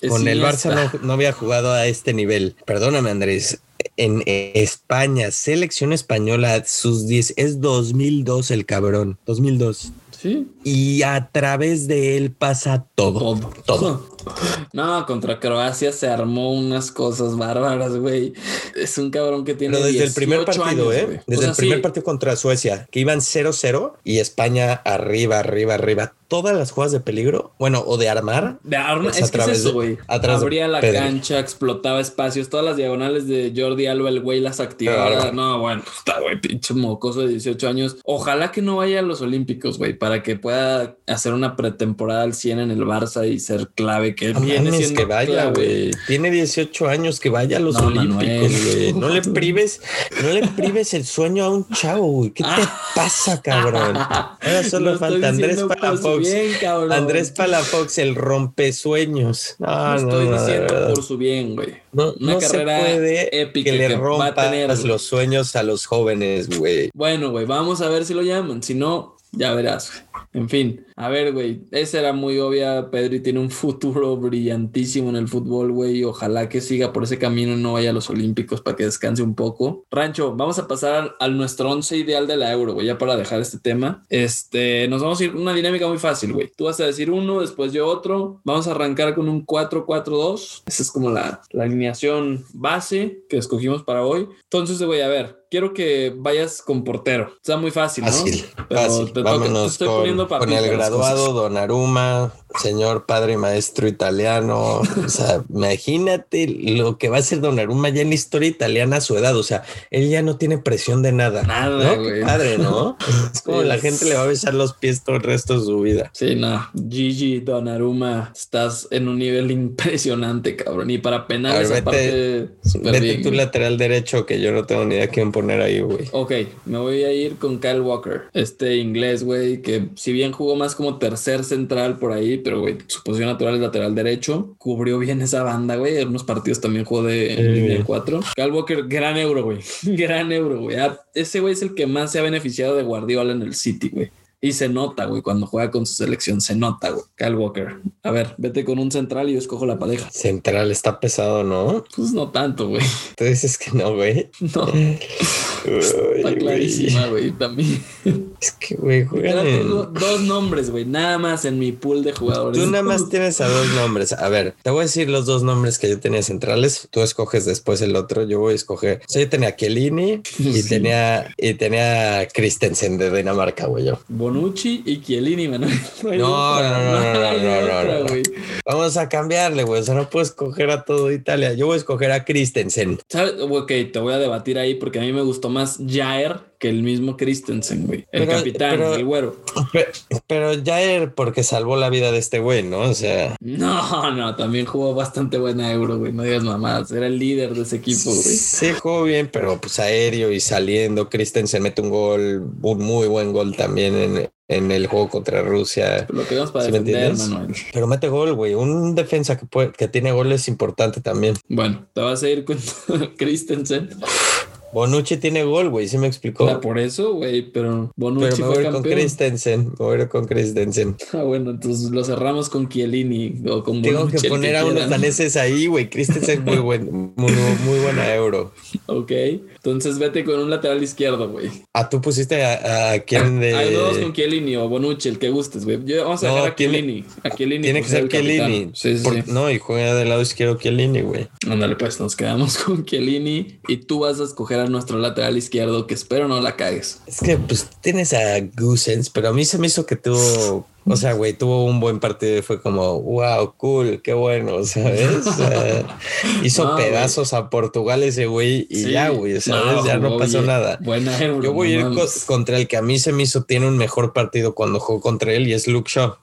Speaker 1: Es
Speaker 2: Con el. Barça no, no había jugado a este nivel. Perdóname, Andrés. En España, selección española, sus 10, es 2002 el cabrón, 2002.
Speaker 1: Sí,
Speaker 2: Y a través de él pasa todo.
Speaker 1: todo.
Speaker 2: Todo.
Speaker 1: No, contra Croacia se armó unas cosas bárbaras, güey. Es un cabrón que tiene
Speaker 2: Pero desde el primer
Speaker 1: 18
Speaker 2: partido,
Speaker 1: años,
Speaker 2: ¿eh?
Speaker 1: O
Speaker 2: Desde
Speaker 1: sea,
Speaker 2: el primer
Speaker 1: sí,
Speaker 2: partido contra Suecia, que iban 0-0 y España arriba, arriba, arriba. Todas las jugadas de peligro, bueno, o de armar.
Speaker 1: De arma,
Speaker 2: Es
Speaker 1: es, que es eso, güey. Abría la cancha, explotaba espacios, todas las diagonales de Jordi Alba, el güey las activaba.
Speaker 2: Claro.
Speaker 1: No, bueno, está, güey, pinche mocoso de 18 años. Ojalá que no vaya a los Olímpicos, güey, para que pueda hacer una pretemporada al 100 en el Barça y ser clave, que
Speaker 2: No
Speaker 1: viene
Speaker 2: mames,
Speaker 1: siendo
Speaker 2: que vaya, güey. Tiene 18 años, que vaya a los
Speaker 1: No,
Speaker 2: Olímpicos, güey. No le prives, no le prives el sueño a un chavo, güey. ¿Qué te pasa, cabrón? Ahora solo
Speaker 1: Lo estoy
Speaker 2: falta Andrés Palafox.
Speaker 1: Bien, cabrón.
Speaker 2: Andrés Palafox, el rompesueños. No, no,
Speaker 1: estoy
Speaker 2: no, de
Speaker 1: diciendo por su bien, güey.
Speaker 2: No,
Speaker 1: Una
Speaker 2: no se
Speaker 1: carrera
Speaker 2: puede
Speaker 1: épica
Speaker 2: que le
Speaker 1: que
Speaker 2: rompas
Speaker 1: tener,
Speaker 2: los sueños a los jóvenes, güey.
Speaker 1: Bueno, güey, vamos a ver si lo llaman. Si no, ya verás. güey. En fin, a ver, güey, esa era muy obvia. Pedri tiene un futuro brillantísimo en el fútbol, güey. y Ojalá que siga por ese camino y no vaya a los Olímpicos para que descanse un poco. Rancho, vamos a pasar al nuestro once ideal de la Euro, güey, ya para dejar este tema. Este, nos vamos a ir una dinámica muy fácil, güey. Tú vas a decir uno, después yo otro. Vamos a arrancar con un 4-4-2. Esa es como la, la alineación base que escogimos para hoy. Entonces, güey, a ver, quiero que vayas con portero. Está muy fácil, ¿no?
Speaker 2: Fácil,
Speaker 1: Pero
Speaker 2: fácil.
Speaker 1: te
Speaker 2: Vámonos con,
Speaker 1: poniendo
Speaker 2: con el graduado
Speaker 1: cosas.
Speaker 2: Donnarumma, señor padre maestro italiano. O sea, imagínate lo que va a ser Donnarumma ya en la historia italiana a su edad. O sea, él ya no tiene presión de nada.
Speaker 1: Nada,
Speaker 2: ¿no? Qué padre, ¿no? Es como
Speaker 1: Sí,
Speaker 2: la
Speaker 1: es-
Speaker 2: gente le va a besar los pies todo el resto de su vida.
Speaker 1: Sí, no. Gigi Donnarumma, estás en un nivel impresionante, cabrón. Y para penales,
Speaker 2: ver,
Speaker 1: aparte, súper
Speaker 2: Vete tu lateral derecho que yo no tengo ni idea quién poner ahí, güey.
Speaker 1: Ok, me voy a ir con Kyle Walker, este inglés, güey, que si bien jugó más como tercer central por ahí, pero, güey, su posición natural es lateral derecho, cubrió bien esa banda, güey, en unos partidos también jugó de
Speaker 2: Sí.
Speaker 1: línea 4. Kyle Walker, gran euro, güey, gran euro, güey. Ah, Ese güey es el que más se ha beneficiado de Guardiola en el City, güey. Y se nota, güey, cuando juega con su selección, se nota, güey. Kyle Walker. A ver, vete con un central y yo escojo la pareja.
Speaker 2: Central está pesado, ¿no?
Speaker 1: Pues no tanto, güey.
Speaker 2: Tú dices que no, güey.
Speaker 1: No, está clarísima, güey, también.
Speaker 2: Es que, güey, juegan en-
Speaker 1: tengo dos nombres, güey, nada más en mi pool de jugadores.
Speaker 2: Tú nada más tienes a dos nombres. A ver, te voy a decir los dos nombres que yo tenía centrales. Tú escoges después el otro. Yo voy a escoger. O sea, yo tenía Chiellini y
Speaker 1: Sí.
Speaker 2: tenía y tenía Christensen de Dinamarca, güey. Yo.
Speaker 1: Bonucci y Chiellini, hay
Speaker 2: No, no, no, no, no, no,
Speaker 1: otra,
Speaker 2: no.
Speaker 1: güey.
Speaker 2: Vamos a cambiarle, güey. O sea, no puedo escoger a todo Italia. Yo voy a escoger a Christensen.
Speaker 1: ¿Sabes? Ok, te voy a debatir ahí porque a mí me gustó más Jair que el mismo Christensen, güey. El
Speaker 2: Pero-
Speaker 1: capitán,
Speaker 2: pero-
Speaker 1: el güero.
Speaker 2: Pero, era porque salvó la vida de este güey, ¿no? O sea,
Speaker 1: No, no, también jugó bastante buena euro, güey. No digas mamadas. Era el líder de ese equipo, güey.
Speaker 2: sí jugó bien, pero pues aéreo y saliendo. Christensen mete un gol, un muy buen gol también en, en el juego contra Rusia.
Speaker 1: Lo que vamos para
Speaker 2: ¿Sí
Speaker 1: defender? Manuel.
Speaker 2: Pero mete gol, güey. Un defensa que, puede, que tiene gol es importante también.
Speaker 1: Bueno, te vas a ir con Christensen.
Speaker 2: Bonucci tiene gol, güey. Sí me explicó.
Speaker 1: Ah, por eso, güey, pero
Speaker 2: Pero
Speaker 1: Bonucci
Speaker 2: me voy
Speaker 1: fue
Speaker 2: con. Christensen. Me voy con Christensen.
Speaker 1: Ah, bueno, entonces lo cerramos con Chiellini o con
Speaker 2: Tengo
Speaker 1: Bonucci,
Speaker 2: que poner a unos daneses ahí, güey. Christensen muy buen, muy, muy buena euro.
Speaker 1: Ok, entonces vete con un lateral izquierdo, güey.
Speaker 2: Ah, tú pusiste a, a quién de.
Speaker 1: Hay dos con Chiellini o Bonucci, el que gustes, güey. Vamos a
Speaker 2: No,
Speaker 1: dejar a Chiellini. A Chiellini
Speaker 2: Tiene que ser. Chiellini.
Speaker 1: Sí, sí,
Speaker 2: Por-
Speaker 1: sí.
Speaker 2: No, y juega del lado izquierdo Chiellini, güey.
Speaker 1: Ándale, pues nos quedamos con Chiellini y tú vas a escoger nuestro lateral izquierdo, que espero no la cagues.
Speaker 2: Es que pues tienes a Gusens, pero a mí se me hizo que tuvo, o sea, güey, tuvo un buen partido y fue como, wow, cool, qué bueno, ¿sabes? Hizo
Speaker 1: No,
Speaker 2: pedazos a Portugal ese güey y
Speaker 1: Sí.
Speaker 2: ya, güey, ¿sabes? ya no pasó nada.
Speaker 1: Buena euro.
Speaker 2: Yo voy a ir co- contra el que a mí se me hizo, tiene un mejor partido cuando jugó contra él y es Luke Shaw.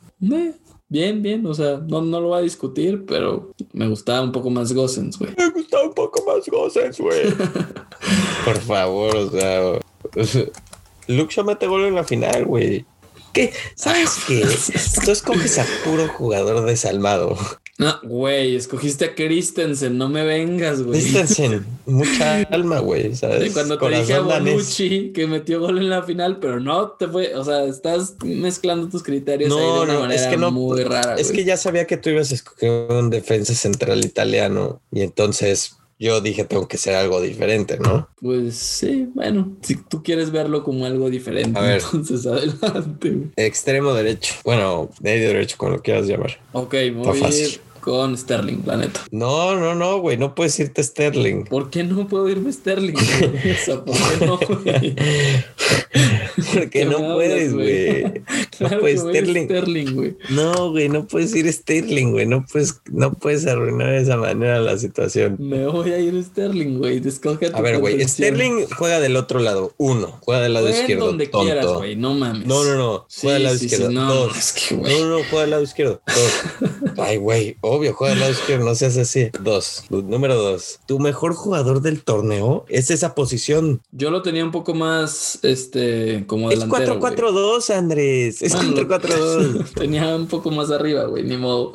Speaker 1: Bien, bien, o sea, no, no lo voy a discutir, pero me gustaba un poco más Gosens, güey.
Speaker 2: Me gusta un poco más Gosens, güey. Por favor, o sea, Luke Shaw mete gol en la final, güey. ¿Qué? ¿Sabes qué? Tú escoges a puro jugador desalmado.
Speaker 1: No, güey, escogiste a Christensen, no me vengas, güey.
Speaker 2: Christensen, mucha alma, güey, ¿sabes?
Speaker 1: Cuando te dije a Bonucci que metió gol en la final, pero no te fue, o sea, estás mezclando tus criterios ahí de una manera es que no, muy rara.
Speaker 2: Es que ya sabía que tú ibas a escoger un defensa central italiano y entonces yo dije tengo que ser algo diferente, ¿no?
Speaker 1: Pues sí, bueno, si tú quieres verlo como algo diferente, a ver, entonces adelante.
Speaker 2: Extremo derecho, bueno, medio derecho, como lo quieras llamar.
Speaker 1: Ok, muy bien con Sterling, la neta.
Speaker 2: No, no, no, güey, no puedes irte a Sterling.
Speaker 1: ¿Por qué no puedo irme a Sterling? ¿por qué no, güey?
Speaker 2: Porque no puedes, güey.
Speaker 1: no puedes Sterling. Sterling güey.
Speaker 2: No, güey, no puedes ir a Sterling, güey. No puedes, no puedes arruinar de esa manera la situación.
Speaker 1: Me voy a ir a Sterling, güey. Escoge a,
Speaker 2: a ver, güey, Sterling juega del otro lado. Uno, juega del lado izquierdo.
Speaker 1: donde tonto. quieras, güey. No mames.
Speaker 2: No, no, no. Juega del lado izquierdo. no, Dos. no, no, no, juega del lado izquierdo. Dos. Ay, güey obvio, juega al lado izquierdo, no seas así. Dos. Número dos. Tu mejor jugador del torneo es esa posición.
Speaker 1: Yo lo tenía un poco más, este, como
Speaker 2: es delantero. Es 4-4-2, Andrés. Es 4-4-2.
Speaker 1: tenía un poco más arriba, güey, ni modo.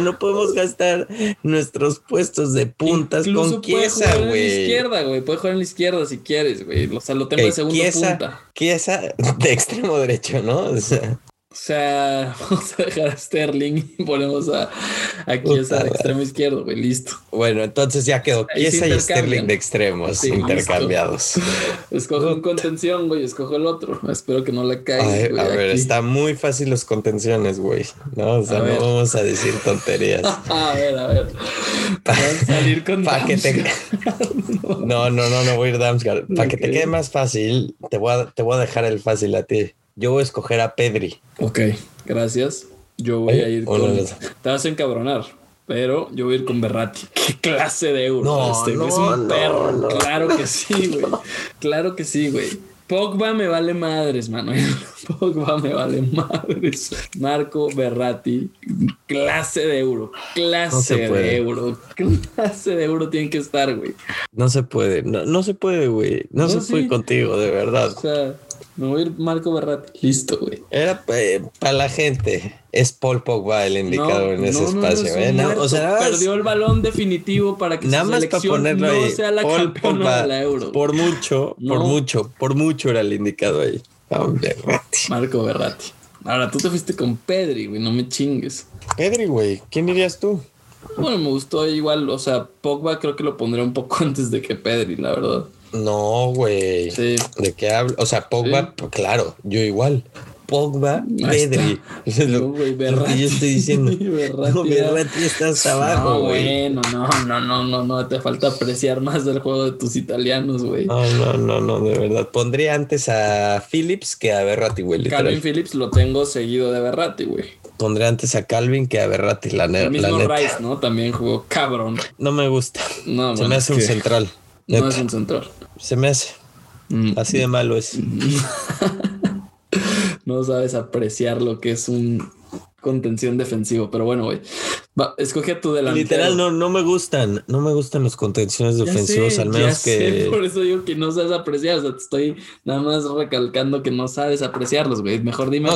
Speaker 2: no podemos gastar nuestros puestos de puntas con Kiesa, güey. Puede jugar en
Speaker 1: la izquierda, güey. Puede jugar en la izquierda si quieres, güey. O sea, lo tengo de segundo punta.
Speaker 2: Kiesa de extremo derecho, ¿no? O sea.
Speaker 1: O sea, vamos a dejar a Sterling y ponemos a, aquí esa extremo izquierdo, güey, listo.
Speaker 2: Bueno, entonces ya quedó Kiesa y Sterling de extremos intercambiados.
Speaker 1: Escojo un contención, güey, escojo el otro. Espero que no le caiga.
Speaker 2: a ver, está muy fácil los contenciones, güey. No, o sea, no vamos a decir tonterías.
Speaker 1: a ver, a ver. Para salir con
Speaker 2: pa que te... No, no, no, no voy a ir Damsgaard. Para que te quede más fácil, te voy, a, te voy a dejar el fácil a ti. Yo voy a escoger a Pedri.
Speaker 1: Ok, gracias. Yo voy a ir con. Te vas a encabronar, pero yo voy a ir con Berratti. ¿Qué clase de euro?
Speaker 2: No, este, no,
Speaker 1: es un perro. Claro que sí, güey. Claro que sí, güey. Pogba me vale madres, Manuel. Pogba me vale madres. Marco Berratti, clase de euro. Clase de euro. Clase de euro tiene que estar, güey.
Speaker 2: No se puede. No, no se puede, güey. No, se puede contigo, de verdad.
Speaker 1: O sea, me voy a ir Marco Berratti. Listo, güey.
Speaker 2: Era eh, para la gente. Es Paul Pogba el indicador en ese espacio. ¿eh?
Speaker 1: o sea, perdió el balón definitivo para que nada su más para ponerlo no sea la Paul Pogba, de la Euro.
Speaker 2: Por mucho, por mucho, por mucho era el indicado ahí.
Speaker 1: Marco Berratti. Ahora tú te fuiste con Pedri, güey, no me chingues.
Speaker 2: Pedri, güey, ¿quién dirías tú?
Speaker 1: Bueno, me gustó igual, o sea, Pogba creo que lo pondré un poco antes de que Pedri, la verdad.
Speaker 2: No, güey. Sí. ¿De qué hablo? O sea, Pogba, claro, yo igual. Pogba, Pedri.
Speaker 1: No, güey, Berratti.
Speaker 2: Yo estoy diciendo. Berratti, no, Berratti estás abajo, güey.
Speaker 1: No, bueno, no, no, no, no, no. Te falta apreciar más del juego de tus italianos, güey.
Speaker 2: No, no, no, no, de verdad. Pondría antes a Phillips que a Berratti, güey.
Speaker 1: Calvin Phillips lo tengo seguido de Berratti, güey.
Speaker 2: Pondré antes a Calvin que a Berratti, la,
Speaker 1: El mismo
Speaker 2: la
Speaker 1: Rice, ¿no? También jugó cabrón.
Speaker 2: No me gusta. No, Se me hace un central.
Speaker 1: No es un central.
Speaker 2: Se me hace. Mm. Así de malo es.
Speaker 1: no sabes apreciar lo que es un contención defensivo, pero bueno, güey. Escoge a tu delantero.
Speaker 2: Literal, no, no me gustan, no me gustan los contenciones defensivos, al menos que.
Speaker 1: por eso digo que no sabes apreciar. O sea, te estoy nada más recalcando que no sabes apreciarlos, güey. Mejor dime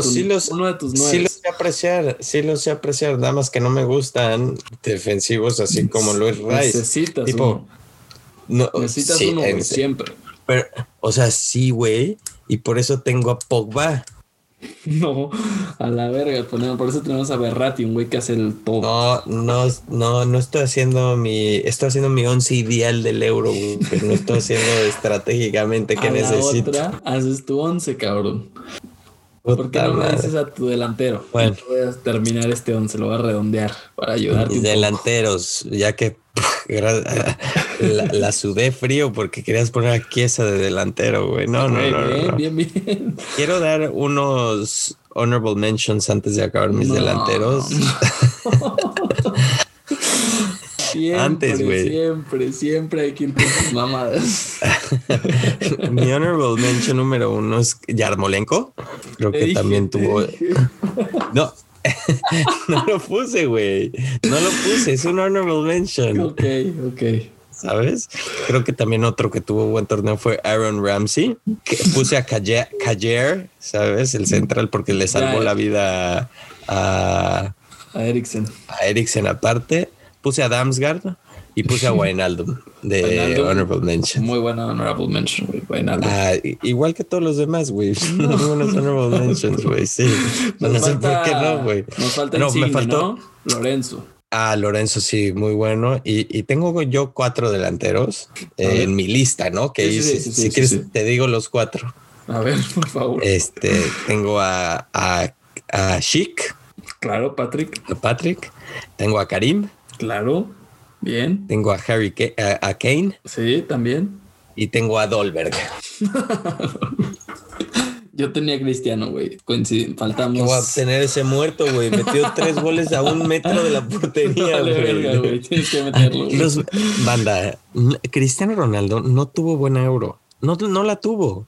Speaker 2: uno de tus nueve. Sí los sé apreciar, sí los sé apreciar, nada más que no me gustan defensivos así como Luis Rice.
Speaker 1: Necesitas tipo,
Speaker 2: no,
Speaker 1: Necesitas uno, siempre.
Speaker 2: Pero, o sea, sí, güey. Y por eso tengo a Pogba.
Speaker 1: No, a la verga, por eso tenemos a Berratti, un güey que hace el
Speaker 2: todo. No, no, no, no estoy haciendo mi, estoy haciendo mi once ideal del euro, güey, pero no estoy haciendo estratégicamente que necesito. La
Speaker 1: otra, haces tu once, cabrón. ¿Por qué no me dices a tu delantero?
Speaker 2: Bueno,
Speaker 1: voy a terminar este once, lo voy a redondear para ayudarte.
Speaker 2: Mis delanteros, ya que la, sudé frío porque querías poner a Kiesa de delantero, güey. No, no, no,
Speaker 1: Bien, bien, bien.
Speaker 2: Quiero dar unos honorable mentions antes de acabar mis delanteros.
Speaker 1: Siempre, Antes, güey. Siempre, siempre hay que ir tus mamadas.
Speaker 2: Mi honorable mention número uno es Yarmolenko. Creo que también tuvo. No, no lo puse, güey. No lo puse. Es un honorable mention.
Speaker 1: Ok, ok.
Speaker 2: ¿sabes? Creo que también otro que tuvo buen torneo fue Aaron Ramsey, que puse a Kajer, ¿sabes? El central porque le salvó la vida a,
Speaker 1: a Eriksen.
Speaker 2: A Eriksen aparte. Puse a Damsgaard y puse a Wijnaldum de Honorable Mention.
Speaker 1: Muy buena Honorable Mention, güey.
Speaker 2: Ah, igual que todos los demás, güey. No. Muy buenos Honorable Mentions, güey. Sí. no sé por qué no, güey.
Speaker 1: Nos falta no, me faltó Lorenzo.
Speaker 2: Ah, Lorenzo, sí, muy bueno. Y, tengo yo cuatro delanteros en mi lista, ¿no? Que si, quieres te digo los cuatro.
Speaker 1: A ver, por favor.
Speaker 2: Este, tengo a, a, a Chic.
Speaker 1: Claro, Patrick.
Speaker 2: A Patrick. Tengo a Karim.
Speaker 1: Claro. Bien.
Speaker 2: Tengo a Harry a, Kane.
Speaker 1: Sí, también.
Speaker 2: Y tengo a Dolberg.
Speaker 1: Yo tenía Cristiano, güey. Faltamos.
Speaker 2: Voy a tener ese muerto, güey. Metió tres goles a un metro de la portería, güey. Tienes que meterlo. banda, Cristiano Ronaldo no tuvo buena euro. No, no la tuvo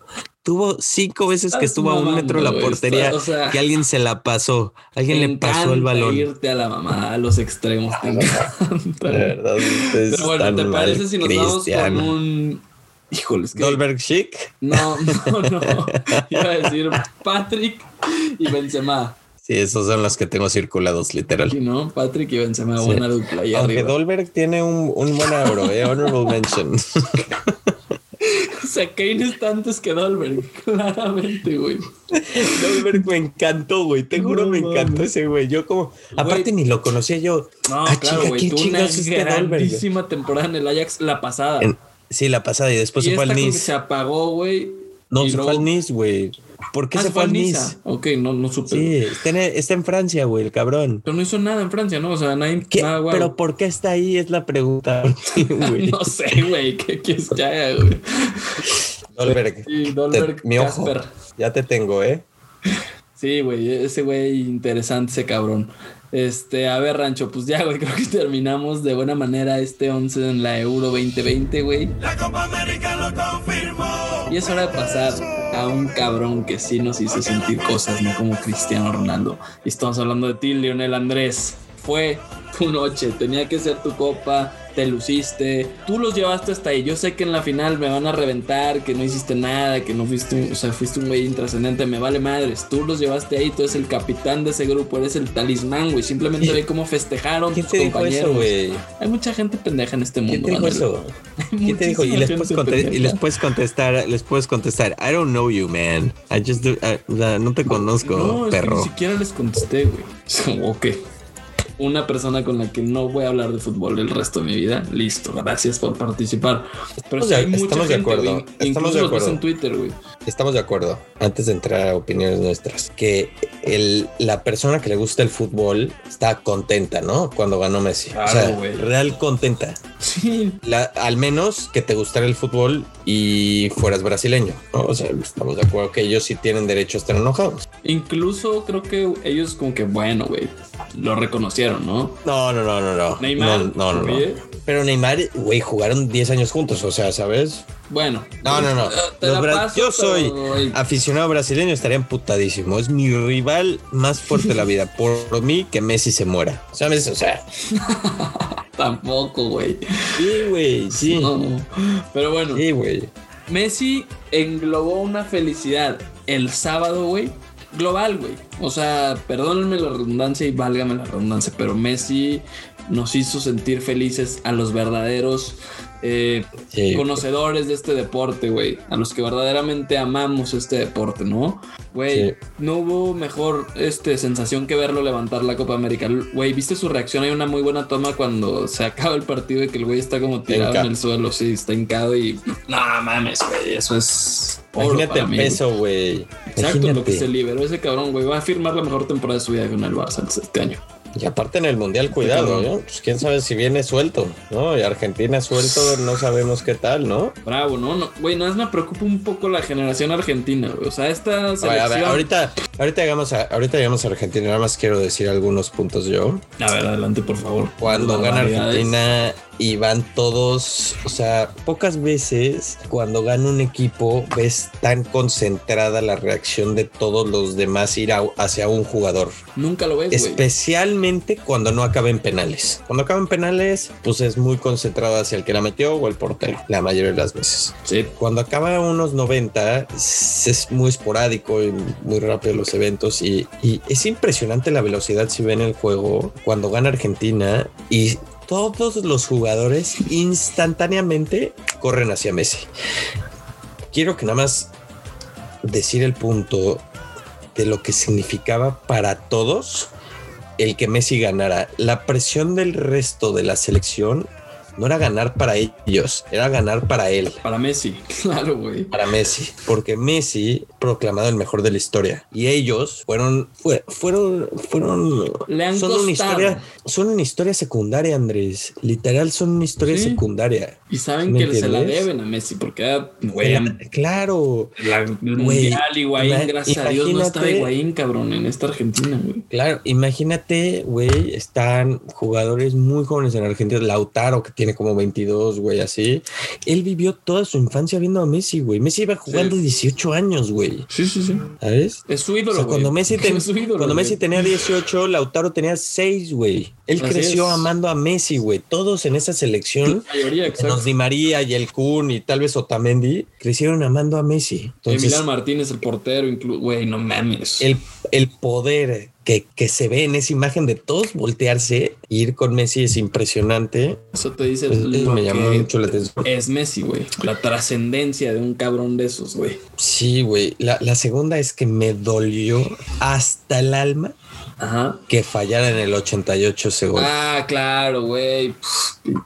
Speaker 2: tuvo cinco veces que estuvo a un metro de la portería que alguien se la pasó. Alguien le pasó el balón.
Speaker 1: irte a la mamá a los extremos. Te encanta. verdad, Pero bueno, ¿te parece si nos vamos con un. Híjoles.
Speaker 2: Que... ¿Dolberg Chic?
Speaker 1: No, no, no. Iba a decir Patrick y Benzema.
Speaker 2: Sí, esos son los que tengo circulados, literal.
Speaker 1: Sí, ¿no? Patrick y Benzema, buena dupla.
Speaker 2: Aunque Dolberg tiene un, un buen euro, eh, honorable mention.
Speaker 1: O sea, Kane está antes que Dolberg, claramente, güey.
Speaker 2: Dolberg me encantó, güey. Te juro, me encantó ese güey. Yo como, aparte ni lo conocía yo.
Speaker 1: No, ah, claro, güey. Tuvo una este grandísima temporada en el Ajax la pasada.
Speaker 2: sí, la pasada y después se fue al Nice.
Speaker 1: Se apagó, güey.
Speaker 2: No, se fue al Nice, güey. ¿Por qué ah, se fue al Nice?
Speaker 1: Ok, no, no supe.
Speaker 2: Sí, está en, Francia, güey, el cabrón.
Speaker 1: Pero no hizo nada en Francia, ¿no? O sea, nadie,
Speaker 2: nada, güey. Pero ¿por qué está ahí? Es la pregunta.
Speaker 1: no sé, güey. ¿Qué quieres que haga, güey?
Speaker 2: Dolberg.
Speaker 1: Sí, Dolberg.
Speaker 2: mi ojo. Ya te tengo, ¿eh?
Speaker 1: Sí, güey. Ese güey interesante, ese cabrón. Este, a ver, Rancho, pues ya, güey, creo que terminamos de buena manera este 11 en la Euro 2020, güey. La Copa América lo confirmó. Y es hora de pasar a un cabrón que sí nos hizo sentir cosas, no como Cristiano Ronaldo. Y estamos hablando de ti, Lionel Andrés. Fue tu noche, tenía que ser tu copa, te luciste, tú los llevaste hasta ahí. Yo sé que en la final me van a reventar, que no hiciste nada, que no fuiste, o sea, fuiste un güey intrascendente, me vale madres. Tú los llevaste ahí, tú eres el capitán de ese grupo, eres el talismán, güey. Simplemente ve cómo festejaron
Speaker 2: ¿Quién te dijo eso, güey?
Speaker 1: Hay mucha gente pendeja en este mundo.
Speaker 2: ¿Quién te dijo eso? ¿Quién te dijo? Y les, puedes contestar, les puedes contestar, I don't know you, man. I just do, no te conozco, no, perro.
Speaker 1: ni siquiera les contesté, güey. ok una persona con la que no voy a hablar de fútbol el resto de mi vida. Listo, gracias por participar. Pero hay mucha estamos de acuerdo. estamos de acuerdo. en Twitter, güey.
Speaker 2: Estamos de acuerdo. Antes de entrar a opiniones nuestras, que el, la persona que le gusta el fútbol está contenta, ¿no? Cuando ganó Messi. o sea, real contenta.
Speaker 1: Sí.
Speaker 2: al menos que te gustara el fútbol y fueras brasileño, ¿no? O sea, estamos de acuerdo que ellos sí tienen derecho a estar enojados.
Speaker 1: Incluso creo que ellos como que, bueno, güey, lo reconocieron, ¿no?
Speaker 2: No, no, no, no, no.
Speaker 1: Neymar.
Speaker 2: No, no, no. Pero Neymar, güey, jugaron 10 años juntos, o sea, ¿sabes?
Speaker 1: Bueno.
Speaker 2: No, no, no. yo soy aficionado brasileño, estaría emputadísimo. Es mi rival más fuerte de la vida. Por mí, que Messi se muera. ¿Sabes? O sea.
Speaker 1: Tampoco, güey.
Speaker 2: Sí, güey, sí.
Speaker 1: Pero bueno.
Speaker 2: Sí, güey.
Speaker 1: Messi englobó una felicidad el sábado, güey. Global, güey. O sea, perdónenme la redundancia y válgame la redundancia, pero Messi nos hizo sentir felices a los verdaderos eh, conocedores de este deporte, güey. A los que verdaderamente amamos este deporte, ¿no? Güey, no hubo mejor este, sensación que verlo levantar la Copa América. Güey, ¿viste su reacción? Hay una muy buena toma cuando se acaba el partido y que el güey está como tirado en el suelo, sí, está hincado y... No mames, güey, eso es...
Speaker 2: Imagínate el peso, güey.
Speaker 1: Exacto, lo que se liberó ese cabrón, güey. Va a firmar la mejor temporada de su vida con el Barça este año.
Speaker 2: Y aparte en el Mundial, cuidado, ¿no? Pues quién sabe si viene suelto, ¿no? Y Argentina suelto, no sabemos qué tal, ¿no?
Speaker 1: Bravo, ¿no? no güey, nada más me preocupa un poco la generación argentina, güey. O sea, esta selección... A ver,
Speaker 2: ahorita, ahorita llegamos a, ahorita llegamos a Argentina, nada más quiero decir algunos puntos yo.
Speaker 1: A ver, adelante, por favor.
Speaker 2: Cuando gana Argentina, y van todos, o sea, pocas veces cuando gana un equipo ves tan concentrada la reacción de todos los demás ir hacia un jugador.
Speaker 1: Nunca lo ves.
Speaker 2: Especialmente cuando no acaba en penales. Cuando acaba en penales, pues es muy concentrado hacia el que la metió o el portero, la mayoría de las veces.
Speaker 1: Sí.
Speaker 2: Cuando acaba unos 90, es muy esporádico y muy rápido los eventos y, y es impresionante la velocidad si ven el juego cuando gana Argentina y todos los jugadores instantáneamente corren hacia Messi. Quiero que nada más decir el punto de lo que significaba para todos el que Messi ganara. La presión del resto de la selección no era ganar para ellos, era ganar para él.
Speaker 1: Para Messi, claro, güey.
Speaker 2: Para Messi, porque Messi proclamado el mejor de la historia y ellos fueron, fueron, fueron, son una historia, son una historia secundaria, Andrés. Literal, son una historia secundaria.
Speaker 1: Y saben que se la deben a Messi porque, güey,
Speaker 2: claro,
Speaker 1: el mundial Higuaín, gracias a Dios no estaba Higuaín, cabrón, en esta Argentina, güey.
Speaker 2: Claro, imagínate, güey, están jugadores muy jóvenes en Argentina, Lautaro que tiene como 22, güey, así. Él vivió toda su infancia viendo a Messi, güey. Messi iba jugando 18 años, güey.
Speaker 1: Sí, sí, sí.
Speaker 2: ¿Sabes?
Speaker 1: Es su ídolo,
Speaker 2: cuando Messi, cuando Messi tenía 18, Lautaro tenía 6, güey. Él creció amando a Messi, güey. Todos en esa selección, nos Di María y el Kun y tal vez Otamendi, crecieron amando a Messi.
Speaker 1: Entonces, Martínez, el portero, güey, no mames.
Speaker 2: El, el poder que, se ve en esa imagen de todos voltearse e ir con Messi es impresionante.
Speaker 1: Eso te dice me llamó mucho la atención. Es Messi, güey. La trascendencia de un cabrón de esos, güey.
Speaker 2: Sí, güey. La, la segunda es que me dolió hasta el alma Ajá. que fallara en el 88 segundos.
Speaker 1: Ah, claro, güey.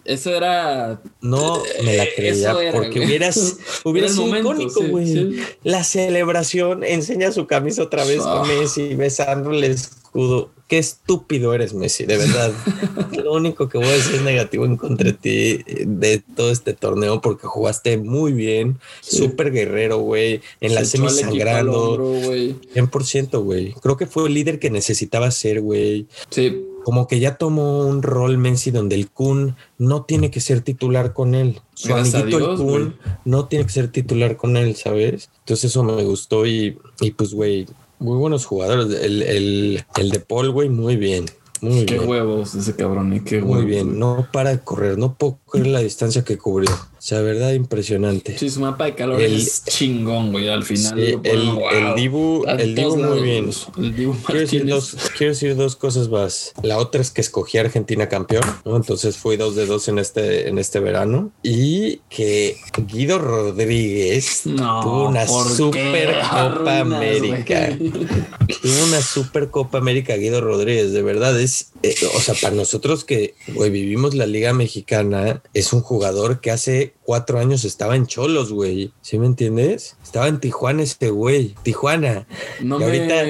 Speaker 1: Eso era.
Speaker 2: No me la creía porque hubieras, hubiera sido icónico, güey. La celebración enseña su camisa otra vez con Messi besándole el escudo qué estúpido eres, Messi, de verdad. Lo único que voy a decir es negativo en contra de ti de todo este torneo porque jugaste muy bien, súper guerrero, güey, en la semi sangrando. 100%, güey. Creo que fue el líder que necesitaba ser, güey.
Speaker 1: Sí.
Speaker 2: Como que ya tomó un rol Messi donde el Kun no tiene que ser titular con él. Su amiguito el Kun no tiene que ser titular con él, ¿sabes? Entonces eso me gustó y, y pues, güey, muy buenos jugadores. El, el, el de Paul, güey, muy bien. Muy
Speaker 1: qué
Speaker 2: huevos
Speaker 1: ese cabrón, y qué
Speaker 2: Muy bien, no para de correr, no puedo correr la distancia que cubrió. O sea, verdad, impresionante.
Speaker 1: Sí, su mapa de calor es chingón, güey. Al final.
Speaker 2: el, el Dibu, el Dibu muy bien. El Dibu quiero, decir dos, quiero decir dos cosas más. La otra es que escogí a Argentina campeón, ¿no? Entonces fui dos de dos en este, en este verano. Y que Guido Rodríguez tuvo una super Copa América. tuvo una super Copa América Guido Rodríguez. De verdad, es, eh, o sea, para nosotros que vivimos la Liga Mexicana, es un jugador que hace cuatro años estaba en Cholos, güey. ¿Sí me entiendes? Estaba en Tijuana este güey. Tijuana.
Speaker 1: No
Speaker 2: y ahorita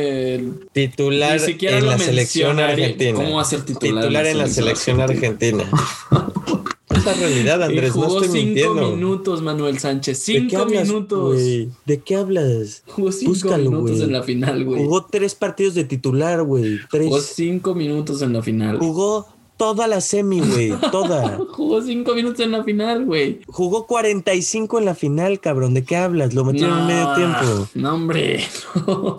Speaker 2: titular en la selección argentina.
Speaker 1: ¿Cómo va a ser titular? Titular
Speaker 2: en la selección argentina. Es la realidad, Andrés. no estoy cinco
Speaker 1: minutos, Manuel Sánchez. Cinco minutos.
Speaker 2: ¿De qué hablas?
Speaker 1: Jugó cinco minutos en la final, güey.
Speaker 2: Jugó tres partidos de titular, güey.
Speaker 1: Jugó cinco minutos en la final.
Speaker 2: Jugó toda la semi, güey. Toda.
Speaker 1: Jugó cinco minutos en la final, güey.
Speaker 2: Jugó 45 en la final, cabrón. ¿De qué hablas? Lo metieron en medio tiempo.
Speaker 1: No, hombre.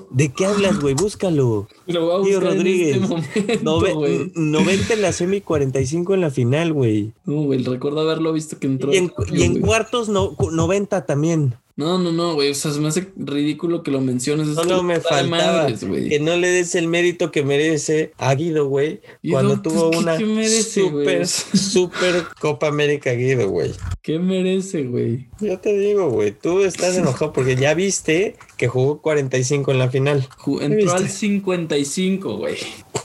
Speaker 2: ¿De qué hablas, güey? Búscalo.
Speaker 1: Lo voy a buscar Rodríguez. En este momento,
Speaker 2: 90 en la semi, 45 en la final, güey.
Speaker 1: No, güey. Recuerdo haberlo visto que entró.
Speaker 2: Y en, y en cuartos, no, 90 también.
Speaker 1: No, no, no, güey. O sea, se me hace ridículo que lo menciones.
Speaker 2: No, me faltaba que no le des el mérito que merece a Guido, güey. Cuando tuvo una super, super Copa América Guido, güey.
Speaker 1: ¿Qué merece, güey?
Speaker 2: Yo te digo, güey. Tú estás enojado porque ya viste que jugó 45 en la final.
Speaker 1: Entró al 55, güey.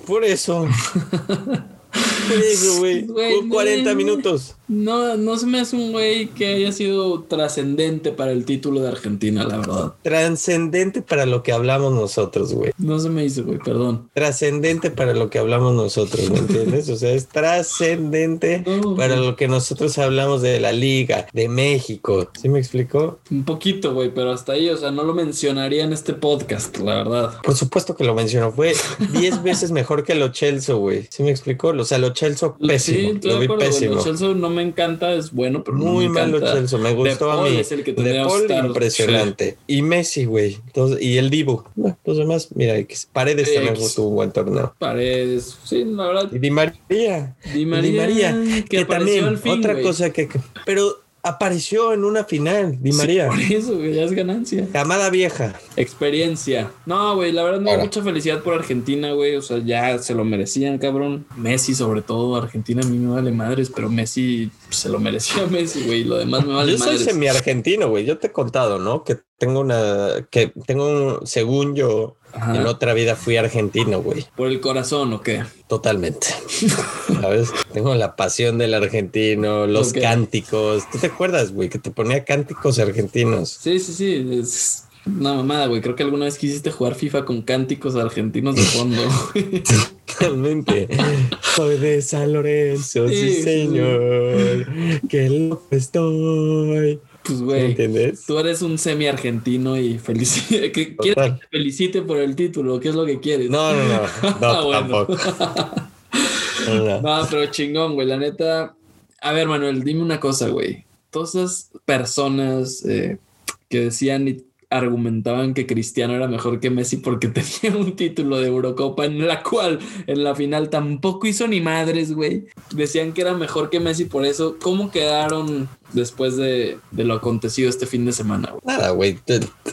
Speaker 2: Por eso. Por eso, güey. 40 minutos.
Speaker 1: No, no se me hace un güey que haya sido trascendente para el título de Argentina, la verdad.
Speaker 2: Trascendente para lo que hablamos nosotros, güey.
Speaker 1: No se me hizo, güey, perdón.
Speaker 2: Trascendente para lo que hablamos nosotros, ¿me entiendes? O sea, es trascendente para lo que nosotros hablamos de la liga, de México. ¿Sí me explicó?
Speaker 1: Un poquito, güey, pero hasta ahí, o sea, no lo mencionaría en este podcast, la verdad.
Speaker 2: Por supuesto que lo mencionó. Fue 10 veces mejor que lo Chelsea, güey. ¿Sí me explicó? O sea, lo Chelsea pésimo. Sí, lo vi pésimo.
Speaker 1: Lo Chelsea no me me encanta, es bueno, pero
Speaker 2: Muy
Speaker 1: no me
Speaker 2: malo
Speaker 1: encanta.
Speaker 2: Me gustó a mí.
Speaker 1: es el que
Speaker 2: De
Speaker 1: que
Speaker 2: Paul, impresionante. Y Messi, güey. Y el Divo. No, los demás, mira. Paredes también tuvo un buen torneo.
Speaker 1: Paredes, sí, la verdad.
Speaker 2: Y Di María.
Speaker 1: Di María, que,
Speaker 2: que,
Speaker 1: apareció
Speaker 2: también,
Speaker 1: fin,
Speaker 2: otra
Speaker 1: güey.
Speaker 2: cosa que... que- Pero apareció en una final, Di
Speaker 1: Sí,
Speaker 2: María.
Speaker 1: por eso, güey, ya es ganancia.
Speaker 2: Camada vieja.
Speaker 1: Experiencia. No, güey, la verdad me da
Speaker 2: Ahora.
Speaker 1: mucha felicidad por Argentina, güey. O sea, ya se lo merecían, cabrón. Messi, sobre todo. Argentina a mí me vale madres, pero Messi pues, se lo merecía Messi, güey. Lo demás me vale
Speaker 2: Yo soy
Speaker 1: madres.
Speaker 2: semi-argentino, güey. Yo te he contado, ¿no? Que tengo una... Que tengo un... Según yo,
Speaker 1: Ajá.
Speaker 2: en otra vida fui argentino, güey.
Speaker 1: ¿Por el corazón o qué?
Speaker 2: Totalmente. ¿Sabes? Tengo la pasión del argentino, los cánticos. ¿Tú te acuerdas, güey? Que te ponía cánticos argentinos.
Speaker 1: Sí, sí, sí. Es una mamada, güey. Creo que alguna vez quisiste jugar FIFA con cánticos argentinos de fondo.
Speaker 2: Totalmente. Soy de San Lorenzo,
Speaker 1: Sí,
Speaker 2: sí,
Speaker 1: sí,
Speaker 2: señor. Qué loco estoy.
Speaker 1: Pues,
Speaker 2: ¿Me
Speaker 1: güey. Tú eres un semi argentino y felici que ¿Quieres
Speaker 2: Total.
Speaker 1: que te felicite por el título? ¿Qué es lo que quieres?
Speaker 2: No, no, no. No,
Speaker 1: Ah, bueno.
Speaker 2: tampoco. No,
Speaker 1: pero chingón, güey. La neta. A ver, Manuel, dime una cosa, güey. Todas esas personas eh, que decían y argumentaban que Cristiano era mejor que Messi porque tenía un título de Eurocopa en la cual en la final tampoco hizo ni madres, güey. Decían que era mejor que Messi por eso. ¿Cómo quedaron después de, de lo acontecido este fin de semana, güey?
Speaker 2: Nada, güey,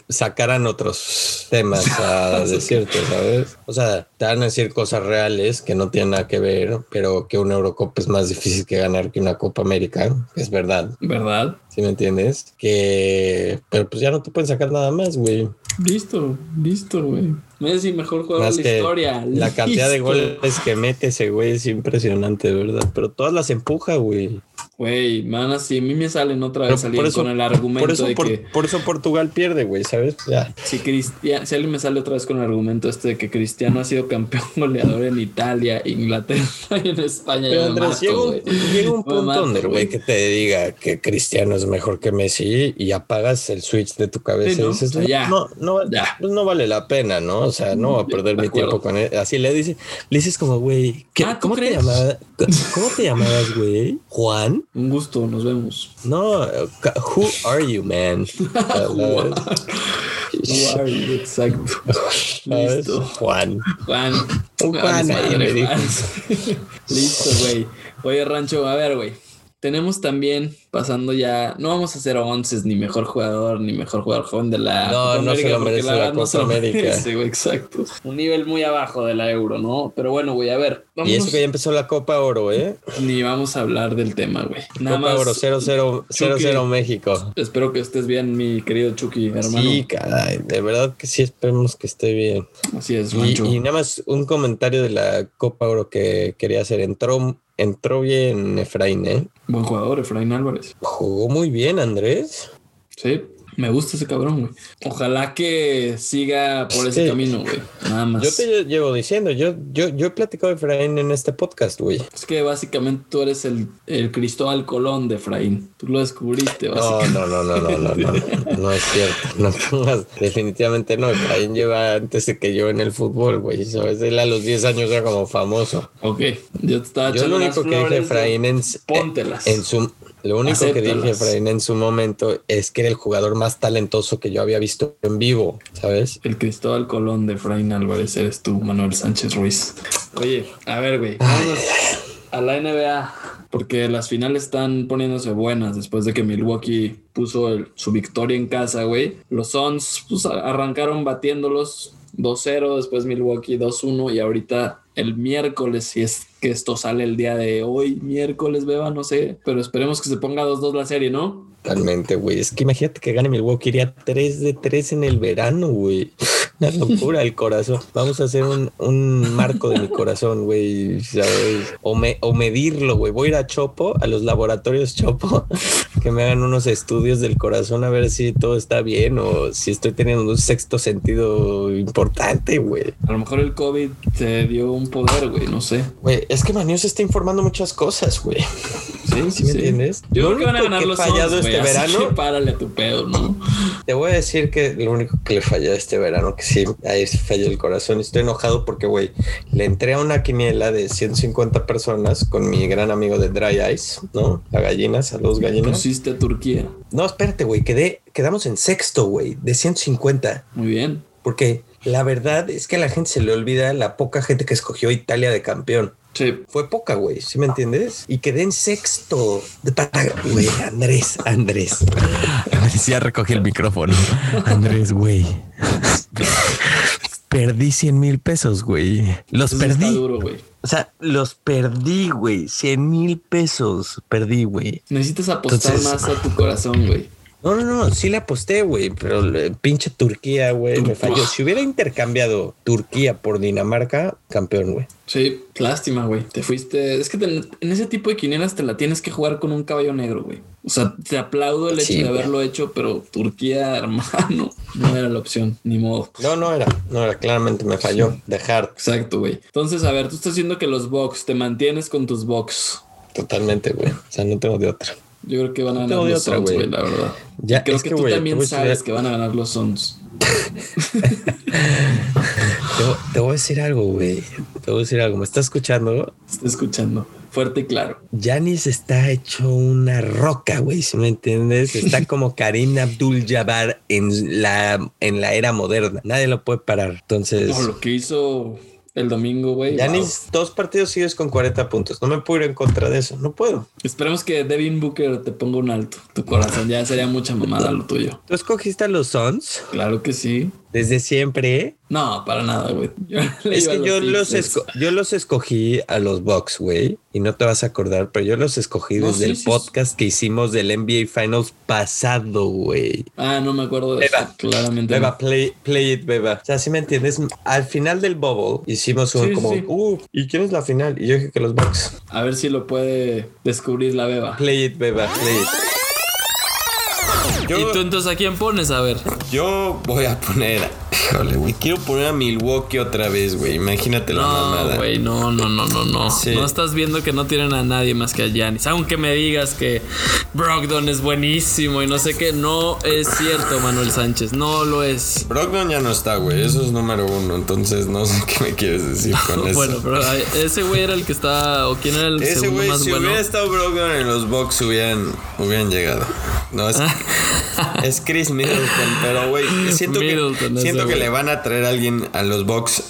Speaker 2: sacarán otros temas a decirte, ¿sabes? O sea, te van a decir cosas reales que no tienen nada que ver, pero que una Eurocopa es más difícil que ganar que una Copa América, es verdad,
Speaker 1: ¿Verdad?
Speaker 2: ¿sí me entiendes? Que, pero pues ya no te pueden sacar nada más, güey.
Speaker 1: Listo, listo, güey. Messi, mejor jugador
Speaker 2: Más
Speaker 1: de la historia.
Speaker 2: la cantidad de goles que mete ese güey es impresionante, verdad, pero todas las empuja, güey.
Speaker 1: Güey, man, así a mí me salen otra vez salir con el argumento
Speaker 2: Por eso,
Speaker 1: de
Speaker 2: por,
Speaker 1: que
Speaker 2: por eso Portugal pierde, güey, ¿sabes? Ya.
Speaker 1: si Cristiano, si alguien me sale otra vez con el argumento este de que Cristiano ha sido campeón goleador en Italia, Inglaterra y en España,
Speaker 2: Pero Andrés,
Speaker 1: mato,
Speaker 2: llega un, llega punto
Speaker 1: mato,
Speaker 2: donde, güey, que te diga que Cristiano es mejor que Messi y apagas el switch de tu cabeza
Speaker 1: Sí, ¿no?
Speaker 2: y dices,
Speaker 1: ya.
Speaker 2: no, no, no,
Speaker 1: Ya.
Speaker 2: pues no vale la pena, ¿no? O sea, no voy a perder
Speaker 1: de
Speaker 2: mi tiempo con él. Así le dices, le dices como, güey, ¿qué-
Speaker 1: Ah, ¿tú
Speaker 2: ¿cómo, te ¿cómo te llamabas, güey? ¿Juan?
Speaker 1: Un gusto, nos vemos.
Speaker 2: No, who are you, man?
Speaker 1: Juan. Who are you? Exacto. Listo.
Speaker 2: Juan.
Speaker 1: Juan.
Speaker 2: Juan
Speaker 1: vales
Speaker 2: ahí me.
Speaker 1: Juan. Listo, güey. Oye, Rancho, a ver, güey. Tenemos también, pasando ya, no vamos a hacer once ni mejor jugador, ni mejor jugador joven de la
Speaker 2: No, no se lo merece la
Speaker 1: verdad no se
Speaker 2: América.
Speaker 1: merece, exacto. Un nivel muy abajo de la Euro, ¿no? Pero bueno, güey, a ver,
Speaker 2: Y eso que ya empezó la Copa Oro, ¿eh?
Speaker 1: ni vamos a hablar del tema, güey. Nada
Speaker 2: Copa
Speaker 1: más,
Speaker 2: Oro 0-0
Speaker 1: Chucky.
Speaker 2: 0-0 México.
Speaker 1: espero que estés bien, mi querido Chucky, hermano.
Speaker 2: Sí, caray, de verdad que sí esperemos que esté bien.
Speaker 1: Así es,
Speaker 2: Y, y nada más un comentario de la Copa Oro que quería hacer. Entró, entró bien Efraín, ¿eh?
Speaker 1: Buen jugador, Efraín Álvarez.
Speaker 2: Jugó muy bien, Andrés.
Speaker 1: Sí, me gusta ese cabrón, güey. Ojalá que siga por ese
Speaker 2: Sí.
Speaker 1: camino, güey. Nada más.
Speaker 2: Yo te llevo diciendo, yo, yo, yo he platicado de Efraín en este podcast, güey.
Speaker 1: Es que básicamente tú eres el, el Cristóbal Colón de Efraín. Tú lo descubriste, básicamente.
Speaker 2: no, no, no, no, no, no, no es cierto. No definitivamente no. Efraín lleva antes de que yo en el fútbol, güey. ¿Sabes? Él a los 10 años era como famoso.
Speaker 1: Ok, yo te estaba
Speaker 2: Yo lo único que dije Efraín en,
Speaker 1: Póntelas.
Speaker 2: en su lo único que dije. Efraín en su momento es que era el jugador más talentoso que yo había visto en vivo, ¿sabes?
Speaker 1: El Cristóbal Colón de Efraín Álvarez eres tú, Manuel Sánchez Ruiz. Oye, a ver, güey. Vámonos a la NBA. Porque las finales están poniéndose buenas después de que Milwaukee puso el- su victoria en casa, güey. Los Suns pues, arrancaron batiéndolos 2-0, después Milwaukee 2-1 y ahorita el miércoles, si es que esto sale el día de hoy, miércoles, beba, no sé, pero esperemos que se ponga 2-2 la serie, ¿no?
Speaker 2: Totalmente, güey. Es que imagínate que gane Milwaukee, iría 3 de 3 en el verano, güey. Una locura el corazón. Vamos a hacer un, un marco de mi corazón, güey. ¿sabes? O, me, o medirlo, güey. Voy a ir a Chopo, a los laboratorios Chopo, que me hagan unos estudios del corazón a ver si todo está bien o si estoy teniendo un sexto sentido importante, güey.
Speaker 1: A lo mejor el COVID te dio un poder, güey, no sé.
Speaker 2: Güey, es que Manu se está informando muchas cosas, güey.
Speaker 1: Sí,
Speaker 2: ¿Sí me entiendes?
Speaker 1: Yo
Speaker 2: Lo
Speaker 1: creo que van a ganar
Speaker 2: que
Speaker 1: los
Speaker 2: fallado este
Speaker 1: así
Speaker 2: verano.
Speaker 1: que párale a tu pedo, ¿no?
Speaker 2: Te voy a decir que lo único que le falló este verano, que sí, ahí se falló el corazón. Estoy enojado porque, güey, le entré a una quiniela de 150 personas con mi gran amigo de Dry Ice, ¿no? La gallina, saludos gallinas.
Speaker 1: Pusiste a Turquía.
Speaker 2: No, espérate, güey, quedé, quedamos en sexto, güey, de 150.
Speaker 1: Muy bien.
Speaker 2: Porque la verdad es que a la gente se le olvida la poca gente que escogió Italia de campeón.
Speaker 1: Sí.
Speaker 2: Fue poca, güey, ¿sí me entiendes? Y quedé en sexto. Güey, Andrés, Andrés.
Speaker 3: Andrés ya recogí el micrófono. Andrés, güey. Perdí 100 mil pesos, güey. Los perdí.
Speaker 1: duro, güey.
Speaker 3: O sea, los perdí, güey. 100 mil pesos perdí, güey.
Speaker 1: Necesitas apostar
Speaker 2: Entonces-
Speaker 1: más a tu corazón, güey.
Speaker 2: No, no, no, sí le aposté, güey, pero eh, pinche Turquía, güey, me falló. Si hubiera intercambiado Turquía por Dinamarca, campeón, güey.
Speaker 1: Sí, lástima, güey. Te fuiste. Es que te- en ese tipo de quinielas te la tienes que jugar con un caballo negro, güey. O sea, te aplaudo el hecho
Speaker 2: Sí,
Speaker 1: de haberlo hecho, pero Turquía, hermano, no era la opción, ni modo.
Speaker 2: No, no era, no era, claramente me falló. De hard,
Speaker 1: Exacto, güey. Entonces, a ver, tú estás diciendo que los box, te mantienes con tus box.
Speaker 2: totalmente, güey. O sea, no tengo de otra.
Speaker 1: Yo creo que van a ganar los
Speaker 2: otra,
Speaker 1: Suns,
Speaker 2: güey.
Speaker 1: la verdad.
Speaker 2: Ya,
Speaker 1: Y creo
Speaker 2: es
Speaker 1: que,
Speaker 2: que,
Speaker 1: tú también
Speaker 2: a
Speaker 1: sabes que van a ganar los Suns.
Speaker 2: Te, voy- te voy a decir algo, güey. Te voy a decir algo. ¿Me estás escuchando?
Speaker 1: Estoy escuchando. Fuerte y claro.
Speaker 2: Yanis está hecho una roca, güey, si me entiendes. Está como Karim Abdul Jabbar en la, en la era moderna. Nadie lo puede parar. Entonces,
Speaker 1: No, lo que hizo el domingo, güey.
Speaker 2: Yanis, dos partidos sigues con 40 puntos. No me puedo ir en contra de eso. No puedo.
Speaker 1: wow. Esperemos que Devin Booker te ponga un alto. Tu corazón ya sería mucha mamada lo tuyo.
Speaker 2: ¿Tú escogiste a los Suns
Speaker 1: Claro que sí.
Speaker 2: Desde siempre?
Speaker 1: No, para nada, güey.
Speaker 2: Es que yo los, yo los escogí a los Bucks, güey, y no te vas a acordar, pero yo los escogí
Speaker 1: No,
Speaker 2: desde
Speaker 1: sí,
Speaker 2: el
Speaker 1: sí,
Speaker 2: podcast que hicimos del NBA Finals pasado, güey.
Speaker 1: Ah, no me acuerdo de
Speaker 2: Beba.
Speaker 1: eso. Claramente.
Speaker 2: Beba,
Speaker 1: no.
Speaker 2: play, play it, Beba. O sea, si me entiendes, al final del bubble hicimos un como, uh, ¿y quién es la final? Y yo dije que los Bucks.
Speaker 1: A ver si lo puede descubrir la beba.
Speaker 2: Play it, Beba, play it.
Speaker 1: ¿Y tú entonces a quién pones? A ver.
Speaker 2: yo voy a poner, híjole, güey, quiero poner a Milwaukee otra vez, güey. Imagínate la
Speaker 1: No,
Speaker 2: mamada.
Speaker 1: güey, no, no, no, no, no.
Speaker 2: Sí.
Speaker 1: No estás viendo que no tienen a nadie más que a Giannis. Aunque me digas que Brogdon es buenísimo y no sé qué, no es cierto, Manuel Sánchez. No lo es.
Speaker 2: Brogdon ya no está, güey. Eso es número uno. Entonces no sé qué me quieres decir con eso.
Speaker 1: Bueno, pero ese güey era el que estaba. ¿O quién era el
Speaker 2: Ese
Speaker 1: segundo
Speaker 2: güey,
Speaker 1: más
Speaker 2: si
Speaker 1: bueno?
Speaker 2: hubiera estado Brogdon en los Bucks, hubieran, hubieran llegado. No, es, es Chris Middleton, pero güey, siento
Speaker 1: Middleton,
Speaker 2: que, siento que le van a traer a alguien a los Bucks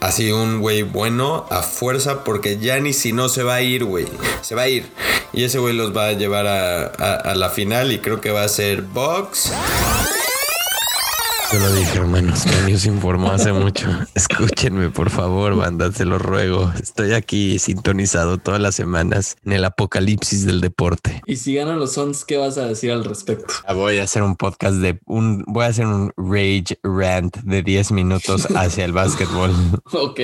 Speaker 2: así un güey bueno a fuerza porque Giannis si no se va a ir, güey. Se va a ir. Y ese güey los va a llevar a, a- a la final y creo que va a ser Bucks.
Speaker 3: Yo lo dije, hermanos. Se informó hace mucho. Escúchenme, por favor, banda, se los ruego. Estoy aquí sintonizado todas las semanas en el apocalipsis del deporte.
Speaker 1: Y si ganan los Suns, ¿qué vas a decir al respecto?
Speaker 3: Voy a hacer un podcast de un, voy a hacer un rage rant de 10 minutos hacia el básquetbol.
Speaker 1: Ok,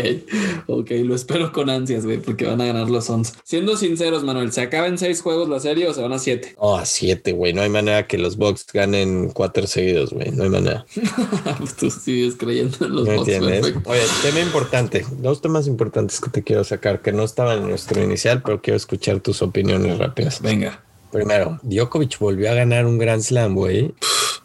Speaker 1: ok, lo espero con ansias, güey, porque van a ganar los Suns. Siendo sinceros, Manuel, ¿se acaba en seis juegos la serie o se van a siete?
Speaker 2: Oh, a siete, güey. No hay manera que los Bucks ganen cuatro seguidos, güey. No hay manera.
Speaker 1: Tú sigues creyendo en los
Speaker 2: ¿No
Speaker 1: Bucks,
Speaker 2: entiendes?
Speaker 1: perfecto.
Speaker 2: Oye, tema importante. Dos temas importantes que te quiero sacar que no estaban en nuestro inicial, pero quiero escuchar tus opiniones rápidas.
Speaker 1: Venga.
Speaker 2: Primero, Djokovic volvió a ganar un Grand Slam, güey.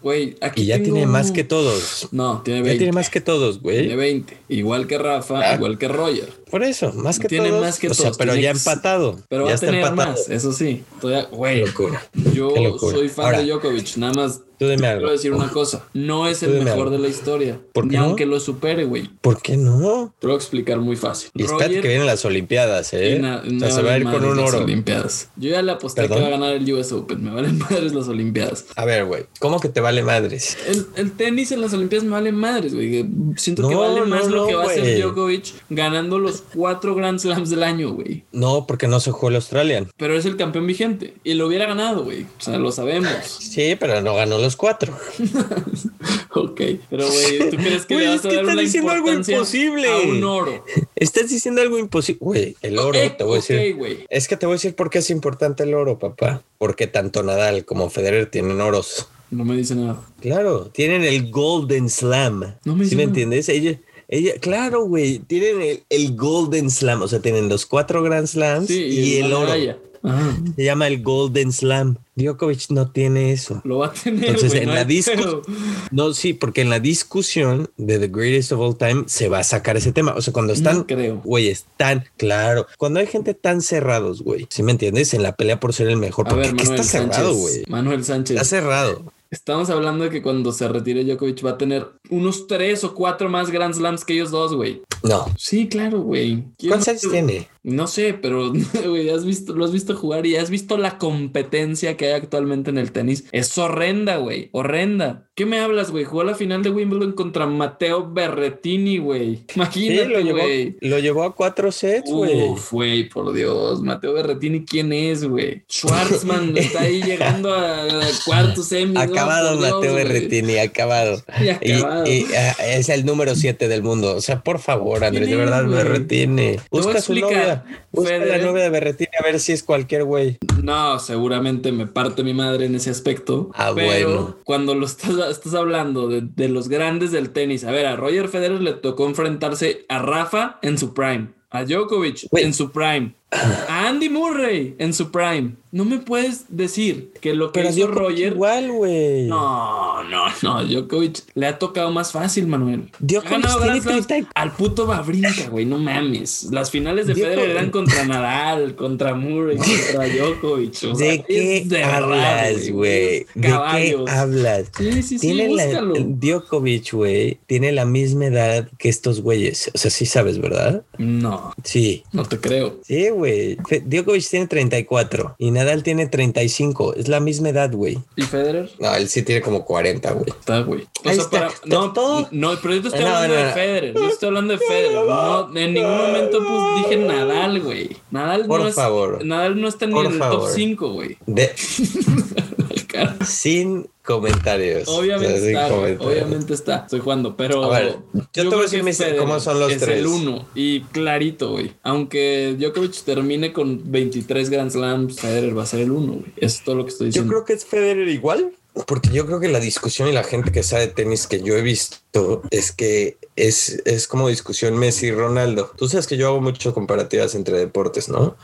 Speaker 1: Güey, aquí
Speaker 2: Y ya
Speaker 1: tengo-
Speaker 2: tiene más que todos.
Speaker 1: No, tiene
Speaker 2: Ya
Speaker 1: 20.
Speaker 2: tiene más que todos,
Speaker 1: Tiene
Speaker 2: güey.
Speaker 1: 20. Igual que Rafa,
Speaker 2: Ah.
Speaker 1: igual que Roger.
Speaker 2: Por eso, más que
Speaker 1: Tiene
Speaker 2: todos.
Speaker 1: más que
Speaker 2: o sea,
Speaker 1: todos,
Speaker 2: pero
Speaker 1: tiene
Speaker 2: ya empatado.
Speaker 1: Pero
Speaker 2: ya
Speaker 1: va a tener
Speaker 2: empatado.
Speaker 1: más, eso sí. Todavía, güey,
Speaker 2: Qué locura.
Speaker 1: yo
Speaker 2: Qué locura.
Speaker 1: soy fan
Speaker 2: Ahora,
Speaker 1: de Djokovic. Nada más
Speaker 2: Tú dime
Speaker 1: quiero
Speaker 2: algo.
Speaker 1: decir una cosa. No es el mejor de la historia.
Speaker 2: ¿Por
Speaker 1: Ni
Speaker 2: no?
Speaker 1: aunque lo supere, güey.
Speaker 2: ¿Por qué no?
Speaker 1: Te lo voy a explicar muy fácil.
Speaker 2: Y espérate
Speaker 1: Roger
Speaker 2: que vienen las Olimpiadas, ¿eh? o sea, se va a ir con un oro.
Speaker 1: Olimpiadas. Yo ya le aposté
Speaker 2: ¿Perdón?
Speaker 1: que va a ganar el US Open. Me valen madres las Olimpiadas.
Speaker 2: A ver, güey, ¿cómo que te vale madres?
Speaker 1: El, el tenis en las Olimpiadas me vale madres, güey. Siento que
Speaker 2: No,
Speaker 1: vale más lo que va a hacer. Djokovic ganando los cuatro Grand Slams del año, güey.
Speaker 2: No, porque no se jugó el Australian.
Speaker 1: Pero es el campeón vigente. Y lo hubiera ganado, güey. O sea, lo sabemos.
Speaker 2: Sí, pero no ganó los cuatro.
Speaker 1: ok. Pero, güey, ¿tú crees que
Speaker 2: Güey,
Speaker 1: le vas
Speaker 2: es
Speaker 1: a
Speaker 2: que
Speaker 1: dar
Speaker 2: estás
Speaker 1: una
Speaker 2: diciendo algo imposible.
Speaker 1: a un oro?
Speaker 2: Estás diciendo algo imposible. Güey, el oro, te voy a decir. Es que te voy a decir por qué es importante el oro, papá. Porque tanto Nadal como Federer tienen oros.
Speaker 1: No me dice nada.
Speaker 2: Claro, tienen el Golden Slam.
Speaker 1: No me
Speaker 2: ¿Sí
Speaker 1: dice
Speaker 2: me
Speaker 1: nada.
Speaker 2: entiendes? Ella, ella, claro, güey, tienen el, el Golden Slam. O sea, tienen los cuatro Grand Slams
Speaker 1: Sí,
Speaker 2: y, el oro.
Speaker 1: medalla. Ah,
Speaker 2: Se llama el Golden Slam. Djokovic no tiene eso.
Speaker 1: lo va a tener.
Speaker 2: Entonces, en
Speaker 1: no
Speaker 2: la
Speaker 1: hay
Speaker 2: discu-
Speaker 1: pedo.
Speaker 2: No, sí, porque en la discusión de The Greatest of All Time se va a sacar ese tema. O sea, cuando están,
Speaker 1: No creo.
Speaker 2: güey, están, claro. Cuando hay gente tan cerrados, güey, ¿sí me entiendes? En la pelea por ser el mejor.
Speaker 1: A
Speaker 2: Porque
Speaker 1: ver,
Speaker 2: aquí
Speaker 1: Manuel
Speaker 2: está cerrado,
Speaker 1: Sánchez.
Speaker 2: güey.
Speaker 1: Manuel Sánchez.
Speaker 2: Está cerrado.
Speaker 1: Estamos hablando de que cuando se retire Djokovic va a tener unos tres o cuatro más Grand Slams que ellos dos, güey.
Speaker 2: No.
Speaker 1: Sí, claro, güey. ¿Quién
Speaker 2: ¿Cuántos años tiene?
Speaker 1: No sé, pero güey, has visto, lo has visto jugar y has visto la competencia que hay actualmente en el tenis. Es horrenda, güey. Horrenda. ¿Qué me hablas, güey? Jugó la final de Wimbledon contra Mateo Berretini, güey. Imagínate, güey.
Speaker 2: lo llevó a cuatro sets, güey.
Speaker 1: Uf, güey, por Dios. Mateo Berretini, ¿quién es, güey? Schwartzman está ahí llegando a, a cuarto semi. ¿no?
Speaker 2: Acabado
Speaker 1: Dios,
Speaker 2: Mateo. Berretini, acabado.
Speaker 1: Y
Speaker 2: Y,
Speaker 1: acabado.
Speaker 2: y, ah, es el número 7 del mundo. O sea, por favor, Andrés, de
Speaker 1: ¿Quién es,
Speaker 2: verdad? Berretini. Busca su novia. Busca la novia de Berretini a ver si es cualquier güey.
Speaker 1: No, seguramente me parte mi madre en ese aspecto.
Speaker 2: Ah,
Speaker 1: pero
Speaker 2: bueno.
Speaker 1: cuando lo estás, estás hablando de, de los grandes del tenis, a ver, a Roger Federer le tocó enfrentarse a Rafa en su prime, a Djokovic en su prime, Andy Murray en su prime. No me puedes decir que lo que
Speaker 2: Pero
Speaker 1: hizo
Speaker 2: Djokovic
Speaker 1: Roger.
Speaker 2: igual, güey.
Speaker 1: No, no, no. Djokovic le ha tocado más fácil, Manuel.
Speaker 2: Djokovic tiene
Speaker 1: Grand Slams
Speaker 2: 30
Speaker 1: al puto Babrinka, güey. No mames. Las finales de
Speaker 2: Djokovic-
Speaker 1: Federer eran contra Nadal, contra Murray, contra Djokovic. o sea,
Speaker 2: ¿De qué
Speaker 1: de
Speaker 2: hablas, güey? ¿De qué hablas?
Speaker 1: Sí, sí, sí,
Speaker 2: Tiene la,
Speaker 1: búscalo.
Speaker 2: Djokovic, güey, tiene la misma edad que estos güeyes. O sea, sí sabes, ¿verdad?
Speaker 1: No,
Speaker 2: Sí.
Speaker 1: no te creo.
Speaker 2: Sí, güey. Djokovic tiene 34 y Nadal tiene 35. Es la misma edad, güey.
Speaker 1: ¿Y Federer?
Speaker 2: No, él sí tiene como 40, güey.
Speaker 1: Está, güey. O sea,
Speaker 2: está.
Speaker 1: para- no,
Speaker 2: todo-
Speaker 1: no, pero yo te estoy
Speaker 2: No,
Speaker 1: hablando
Speaker 2: no,
Speaker 1: de
Speaker 2: no.
Speaker 1: Federer. Yo estoy hablando de Federer. No, en ningún momento pues, dije Nadal, güey. Nadal
Speaker 2: Por
Speaker 1: no es,
Speaker 2: favor.
Speaker 1: Nadal no está ni
Speaker 2: Por
Speaker 1: en el top
Speaker 2: favor.
Speaker 1: 5, güey.
Speaker 2: De-
Speaker 1: Cara.
Speaker 2: sin comentarios.
Speaker 1: Obviamente
Speaker 2: O sea, sin
Speaker 1: está,
Speaker 2: comentarios.
Speaker 1: obviamente está. Estoy jugando, pero.
Speaker 2: A ver, yo te voy a decir mis- cómo son los
Speaker 1: es
Speaker 2: tres.
Speaker 1: el uno. Y clarito, güey. Aunque Djokovic termine con 23 Grand Slams, Federer va a ser el uno, güey. Eso es todo lo que estoy
Speaker 2: Yo
Speaker 1: diciendo.
Speaker 2: creo que es Federer igual. Porque yo creo que la discusión y la gente que sabe de tenis que yo he visto es que es, es como discusión Messi y Ronaldo. Tú sabes que yo hago muchas comparativas entre deportes, ¿no?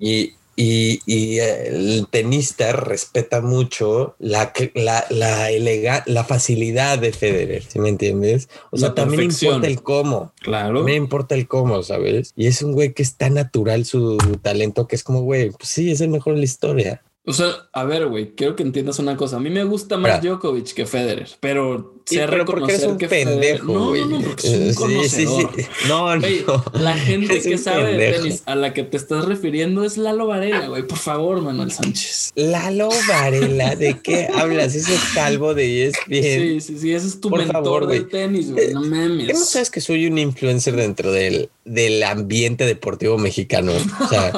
Speaker 2: Y, y, y el tenista respeta mucho la, la, la, elega- la facilidad de Federer, ¿sí me entiendes? O sea, también
Speaker 1: perfección.
Speaker 2: importa el cómo.
Speaker 1: Claro.
Speaker 2: Me importa el cómo, ¿sabes? Y es un güey que es tan natural su talento que es como, güey, pues sí, es el mejor de la historia.
Speaker 1: O sea, a ver, güey, quiero que entiendas una cosa. A mí me gusta más. Djokovic que Federer, pero
Speaker 2: Sí, pero porque eres un pendejo,
Speaker 1: No,
Speaker 2: güey.
Speaker 1: no, no, soy un
Speaker 2: Eh, sí, sí, sí. No, no.
Speaker 1: la gente que sabe de tenis a la que te estás refiriendo es Lalo Varela, güey. Por favor, Manuel Sánchez.
Speaker 2: Lalo Varela, ¿de qué hablas? Ese calvo de ESPN.
Speaker 1: Sí, sí, sí, ese es tu
Speaker 2: Por
Speaker 1: mentor
Speaker 2: favor,
Speaker 1: del
Speaker 2: güey.
Speaker 1: tenis, güey. No
Speaker 2: ¿Qué no
Speaker 1: mames.
Speaker 2: sabes que soy un influencer dentro del, del ambiente deportivo mexicano? O sea,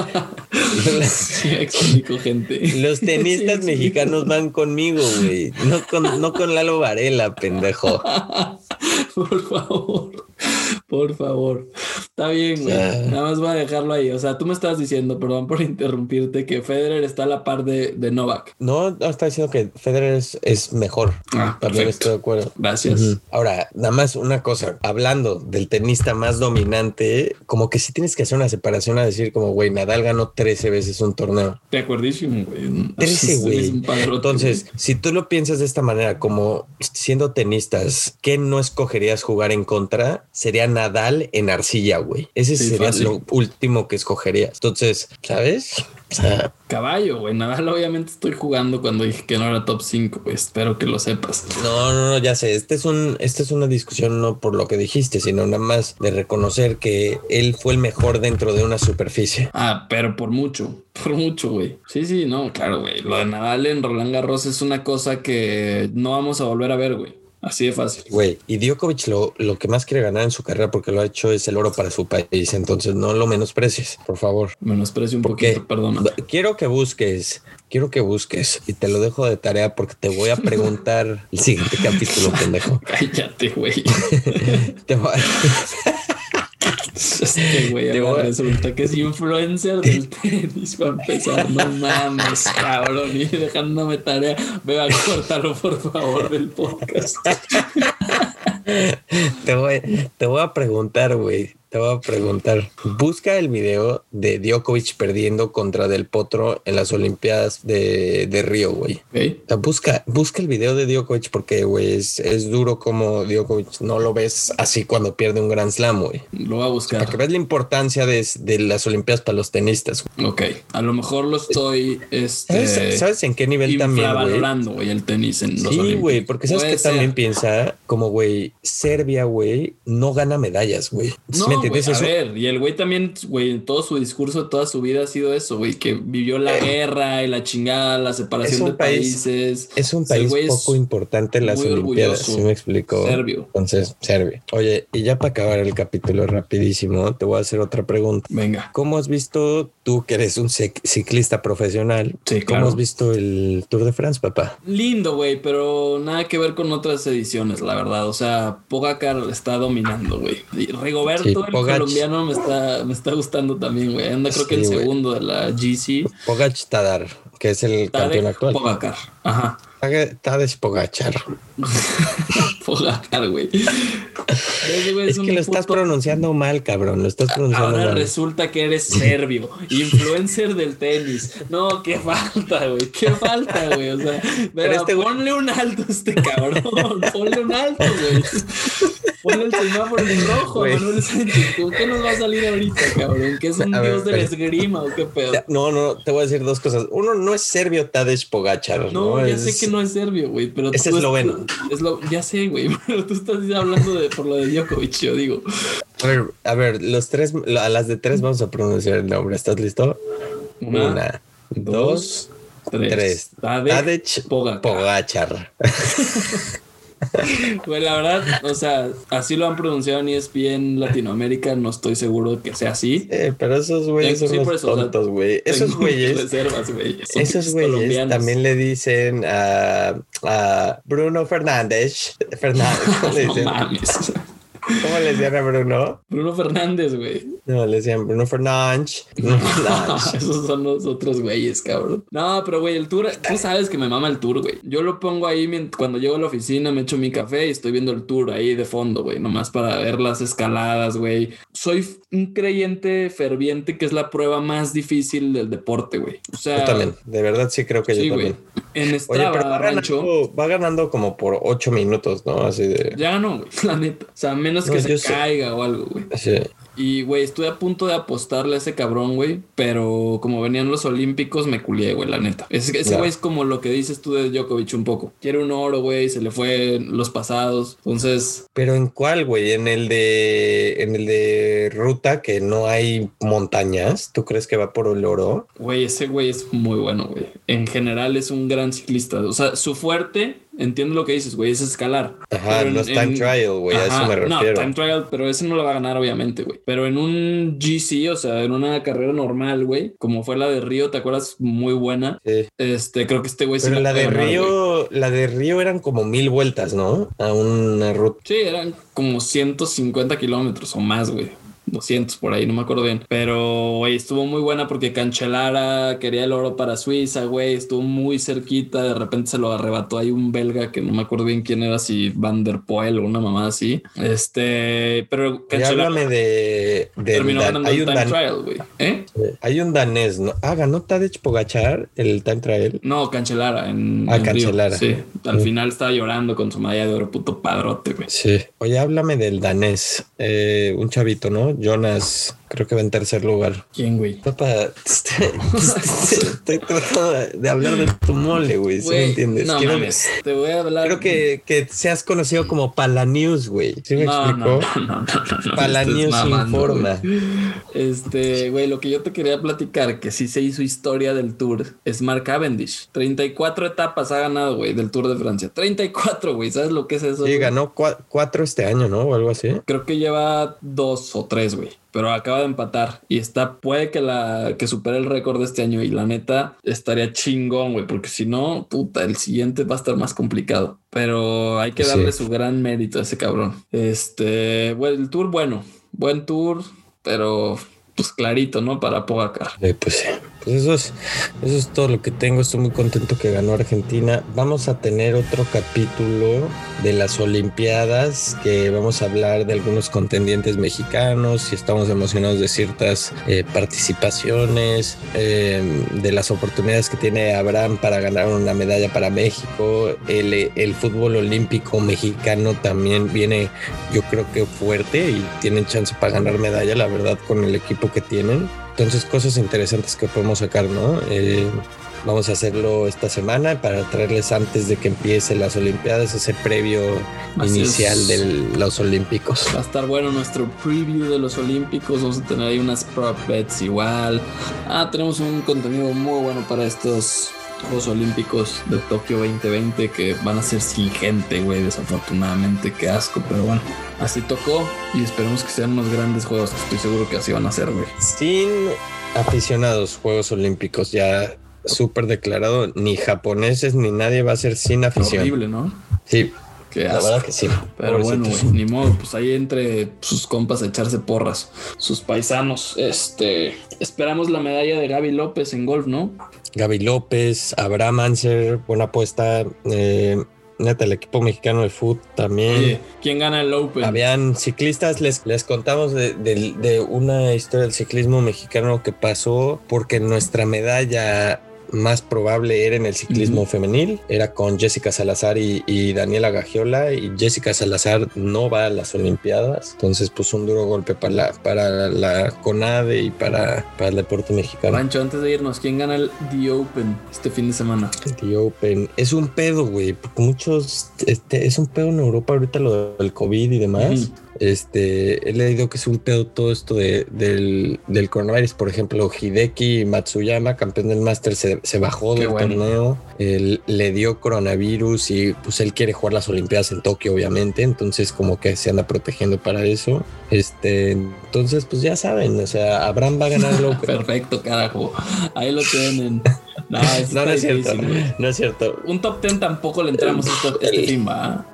Speaker 1: Sí, explico, gente.
Speaker 2: los tenistas
Speaker 1: Sí,
Speaker 2: mexicanos van conmigo, güey. No con, no con Lalo Varela, pendejo.
Speaker 1: Por favor. Por favor. Está bien, güey.
Speaker 2: Ah.
Speaker 1: Nada más voy a dejarlo ahí. O sea, tú me estabas diciendo, perdón por interrumpirte, que Federer está a la par de, de Novak.
Speaker 2: No, no está diciendo que Federer es, es mejor.
Speaker 1: Ah,
Speaker 2: También estoy de acuerdo.
Speaker 1: Gracias.
Speaker 2: Ahora, nada más una cosa, hablando del tenista más dominante, como que sí tienes que hacer una separación a decir como, güey, Nadal ganó 13 veces un torneo.
Speaker 1: De acuerdísimo, güey.
Speaker 2: 13,
Speaker 1: Es
Speaker 2: güey. Entonces, si tú lo piensas de esta manera, como siendo tenistas, ¿qué no escogerías jugar en contra? Sería Nadal en arcilla, güey. Ese
Speaker 1: Sí,
Speaker 2: sería
Speaker 1: fácil.
Speaker 2: lo último que escogerías. Entonces, ¿sabes? O sea,
Speaker 1: Caballo, güey. Nadal obviamente estoy jugando cuando dije que no era top 5, güey. Espero que lo sepas.
Speaker 2: No, no, no, ya sé. Este es un, esta es una discusión no por lo que dijiste, sino nada más de reconocer que él fue el mejor dentro de una superficie.
Speaker 1: Ah, pero por mucho, por mucho, güey. Sí, sí, no, claro, güey. Lo de Nadal en Roland Garros es una cosa que no vamos a volver a ver, güey. Así de fácil.
Speaker 2: Güey, y Djokovic lo, lo que más quiere ganar en su carrera porque lo ha hecho es el oro para su país. Entonces no lo menosprecies, por favor.
Speaker 1: Menosprecio un
Speaker 2: Porque
Speaker 1: poquito, perdona.
Speaker 2: quiero que busques, quiero que busques y te lo dejo de tarea porque te voy a preguntar el siguiente capítulo, pendejo.
Speaker 1: Cállate, güey.
Speaker 2: Te voy a-
Speaker 1: Este güey ahora resulta que es influencer del tenis para empezar. No mames, cabrón. Y dejándome tarea. Vea, córtalo, por favor, del podcast.
Speaker 2: te voy, te voy a preguntar, güey. Te voy a preguntar. Busca el video de Djokovic perdiendo contra Del Potro en las Olimpiadas de, de Río, güey. O sea, busca, busca el video de Djokovic porque, güey, es, es duro como Djokovic no lo ves así cuando pierde un Grand Slam, güey.
Speaker 1: Lo voy a buscar.
Speaker 2: Para que veas la importancia de, de las Olimpiadas para los tenistas. güey.
Speaker 1: Ok. A lo mejor lo estoy este,
Speaker 2: ¿Sabes, sabes en qué nivel también, güey?
Speaker 1: infravalorando, güey, el tenis en los
Speaker 2: Sí, güey, porque sabes que también piensa como, güey, Serbia, güey, no gana medallas, güey. ¿Sí
Speaker 1: No,
Speaker 2: ¿Me
Speaker 1: güey,
Speaker 2: entiendes
Speaker 1: a ver, y el güey también, güey, en todo su discurso, toda su vida ha sido eso, güey, que vivió la guerra y la chingada, la separación de
Speaker 2: país-
Speaker 1: países.
Speaker 2: Es un país
Speaker 1: es
Speaker 2: poco importante en las Olimpiadas,
Speaker 1: orgulloso.
Speaker 2: ¿sí me explicó?
Speaker 1: Serbio.
Speaker 2: Entonces, Serbia. Oye, y ya para acabar el capítulo rapidísimo, te voy a hacer otra pregunta.
Speaker 1: Venga.
Speaker 2: ¿Cómo has visto, tú que eres un cic- ciclista profesional,
Speaker 1: Sí,
Speaker 2: cómo
Speaker 1: claro.
Speaker 2: has visto el Tour de France, papá?
Speaker 1: Lindo, güey, pero nada que ver con otras ediciones, la verdad. O sea, Pogacar está dominando, güey. Rigoberto,
Speaker 2: Sí,
Speaker 1: el colombiano, me está, me está gustando también, güey. Anda, creo que el segundo de la GC.
Speaker 2: Pogac Tadar, que es el campeón actual.
Speaker 1: Pogacar. Ajá.
Speaker 2: Tadej Pogachar.
Speaker 1: Pogacar, güey. Ese güey
Speaker 2: Es que lo estás pronunciando mal, cabrón. Lo estás pronunciando
Speaker 1: Ahora
Speaker 2: mal.
Speaker 1: resulta que eres serbio, influencer del tenis. No, qué falta, güey. Qué falta, güey. O sea, pero
Speaker 2: este güey-
Speaker 1: ponle un alto a este cabrón. Ponle un alto, güey. Ponle el semáforo en rojo. Manuel Sánchez. ¿Con qué nos va a salir ahorita, cabrón? ¿Que es un
Speaker 2: A ver,
Speaker 1: dios de la
Speaker 2: espera.
Speaker 1: esgrima o qué pedo?
Speaker 2: No, no, te voy a decir dos cosas. Uno, no es serbio Tadej Pogachar.
Speaker 1: No,
Speaker 2: No,
Speaker 1: ya
Speaker 2: es-
Speaker 1: sé que no es serbio, güey, pero
Speaker 2: Es esloveno.
Speaker 1: Es lo, ya sé, güey, pero tú estás hablando de por lo de Djokovic, yo digo.
Speaker 2: A ver, a ver, los tres, a las de tres vamos a pronunciar el nombre. ¿Estás listo? Una, dos,
Speaker 1: tres.
Speaker 2: tres. Pogachar.
Speaker 1: Güey, la verdad, o sea, así lo han pronunciado en ESPN Latinoamérica, no estoy seguro de que sea así.
Speaker 2: Pero esos güeyes son unos
Speaker 1: eso,
Speaker 2: tontos, güey. Esos güeyes,
Speaker 1: reservas, güey. Son
Speaker 2: esos güeyes también le dicen a, a Bruno Fernández. Fernández, ¿cómo le
Speaker 1: No mames.
Speaker 2: ¿Cómo le decían a Bruno?
Speaker 1: Bruno Fernández, güey.
Speaker 2: No, le decían Bruno Fernández. Bruno Fernández.
Speaker 1: Esos son los otros güeyes, cabrón. No, pero güey, el tour, tú sabes que me mama el tour, güey. Yo lo pongo ahí cuando llego a la oficina, me echo mi café y estoy viendo el tour ahí de fondo, güey, nomás para ver las escaladas, güey. Soy un creyente ferviente que es la prueba más difícil del deporte, güey. O sea,
Speaker 2: Yo también, de verdad sí creo que
Speaker 1: Sí,
Speaker 2: yo
Speaker 1: güey. En
Speaker 2: Oye,
Speaker 1: Strava,
Speaker 2: pero va
Speaker 1: rancho,
Speaker 2: ganando, va ganando como por ocho minutos, ¿no? Así de...
Speaker 1: ya no, güey, la neta. O sea, menos
Speaker 2: No,
Speaker 1: que se
Speaker 2: sé.
Speaker 1: caiga o algo, güey.
Speaker 2: Sí.
Speaker 1: Y, güey, estuve a punto de apostarle a ese cabrón, güey. Pero como venían los olímpicos, me culié, güey, la neta. Ese güey es como lo que dices tú de Djokovic un poco. Quiere un oro, güey, se le fue los pasados. Entonces,
Speaker 2: Pero ¿en cuál, güey? ¿En el de en el de ruta que no hay montañas? ¿Tú crees que va por el oro?
Speaker 1: güey, ese güey es muy bueno, güey. En general es un gran ciclista. O sea, su fuerte, entiendo lo que dices, güey, es escalar.
Speaker 2: Ajá,
Speaker 1: en-
Speaker 2: no es time
Speaker 1: en-
Speaker 2: trial, güey, a eso me
Speaker 1: No,
Speaker 2: refiero.
Speaker 1: time trial, pero ese no lo va a ganar, obviamente, güey. Pero en un GC, o sea, en una carrera normal, güey, como fue la de Río, ¿te acuerdas? Muy buena.
Speaker 2: Sí.
Speaker 1: Este, creo que este güey sí
Speaker 2: Pero la
Speaker 1: puede
Speaker 2: de
Speaker 1: ganar, güey.
Speaker 2: Río, la de Río eran como mil vueltas, ¿no? A una ruta.
Speaker 1: Sí, eran como 150 kilómetros o más, güey. 200 por ahí, no me acuerdo bien. Pero, güey, estuvo muy buena porque Cancelara quería el oro para Suiza, güey. Estuvo muy cerquita. De repente se lo arrebató ahí un belga que no me acuerdo bien quién era, si Van der Poel o una mamá así. Este, pero Cancelara
Speaker 2: háblame de,
Speaker 1: terminó
Speaker 2: dan-
Speaker 1: ganando el time
Speaker 2: dan-
Speaker 1: trial, güey. ¿Eh?
Speaker 2: hay un danés, ¿no? Ah, ganó Tadej Pogachar el time trial.
Speaker 1: No, Cancelara en,
Speaker 2: Ah,
Speaker 1: en Río.
Speaker 2: Cancelara.
Speaker 1: Sí, al
Speaker 2: Sí.
Speaker 1: final estaba llorando con su medalla de oro, puto padrote, güey.
Speaker 2: Sí. Oye, háblame del danés. Eh, un chavito, ¿no? Jonas, creo que va en tercer lugar.
Speaker 1: ¿Quién, güey?
Speaker 2: Papá, estoy tratando de- hablar de tu mole, güey. ¿Sí me entiendes?
Speaker 1: No
Speaker 2: quiero,
Speaker 1: mames, te voy a hablar.
Speaker 2: quiero que, que seas conocido como Palanews, güey. ¿Sí me
Speaker 1: No,
Speaker 2: explicó?
Speaker 1: no,
Speaker 2: Palanews informa.
Speaker 1: güey. Este, güey, lo que yo te quería platicar, que sí se hizo historia del Tour, es Mark Cavendish. 34 etapas ha ganado, güey, del Tour de Francia. 34, güey, ¿sabes lo que es eso?
Speaker 2: Sí,
Speaker 1: güey?
Speaker 2: ganó cua- cuatro este año, ¿no? O algo así.
Speaker 1: Creo que lleva dos o tres, güey. Pero acaba de empatar y está, puede que la que supere el récord de este año. Y la neta estaría chingón, güey, porque si no, puta, el siguiente va a estar más complicado. Pero hay que
Speaker 2: Sí.
Speaker 1: darle su gran mérito a ese cabrón. Este, bueno, el tour, bueno, buen tour, pero pues clarito, ¿no? Para Pogacar.
Speaker 2: Eh, pues sí. Pues eso es, eso es todo lo que tengo. Estoy muy contento que ganó Argentina. Vamos a tener otro capítulo de las Olimpiadas que vamos a hablar de algunos contendientes mexicanos y estamos emocionados de ciertas eh, participaciones, eh, de las oportunidades que tiene Abraham para ganar una medalla para México. El, el fútbol olímpico mexicano también viene, yo creo que fuerte y tienen chance para ganar medalla, la verdad, con el equipo que tienen. Entonces, cosas interesantes que podemos sacar, ¿no? Eh, vamos a hacerlo esta semana para traerles antes de que empiece las Olimpiadas ese previo
Speaker 1: Así
Speaker 2: inicial de los Olímpicos.
Speaker 1: Va a estar bueno nuestro preview de los Olímpicos. Vamos a tener ahí unas prop bets igual. Ah, tenemos un contenido muy bueno para estos Juegos Olímpicos de Tokio 2020 que van a ser sin gente, güey. Desafortunadamente, qué asco, pero bueno, así tocó y esperemos que sean unos grandes juegos. que Estoy seguro que así van a ser, güey.
Speaker 2: Sin aficionados, Juegos Olímpicos, ya súper declarado, ni japoneses ni nadie va a ser sin afición.
Speaker 1: Horrible, ¿no?
Speaker 2: Sí,
Speaker 1: Qué
Speaker 2: la verdad que sí.
Speaker 1: Pero bueno, güey, ni modo, pues ahí entre sus compas a echarse porras, sus paisanos. Este, esperamos la medalla de Gaby López en golf, ¿no?
Speaker 2: Gaby López, Abraham Anser, buena apuesta. Eh, neta, el equipo mexicano de fútbol también.
Speaker 1: Oye, ¿quién gana el Open?
Speaker 2: Habían ciclistas, les, les contamos de, de- de una historia del ciclismo mexicano que pasó porque nuestra medalla más probable era en el ciclismo femenil, era con Jessica Salazar y, y Daniela Gagiola y Jessica Salazar no va a las Olimpiadas, entonces pues un duro golpe para la, para la CONADE y para, para el deporte mexicano.
Speaker 1: Rancho, antes de irnos, ¿quién gana el The Open este fin de semana?
Speaker 2: The Open. Es un pedo, güey. Porque muchos. Este, es un pedo en Europa ahorita lo del COVID y demás. Este, he leído que es un pedo todo esto de, del, del coronavirus. Por ejemplo, Hideki Matsuyama, campeón del Master, se, se bajó
Speaker 1: Qué
Speaker 2: del
Speaker 1: bueno.
Speaker 2: torneo. Él, le dio coronavirus y pues él quiere jugar las Olimpiadas en Tokio, obviamente. Entonces, como que se anda protegiendo para eso. Este, entonces, pues ya saben, o sea, Abraham va a ganar el Open.
Speaker 1: Perfecto, carajo. Ahí lo tienen. No,
Speaker 2: no, es cierto. No es cierto.
Speaker 1: Un top 10 tampoco le entramos este, este fin, va.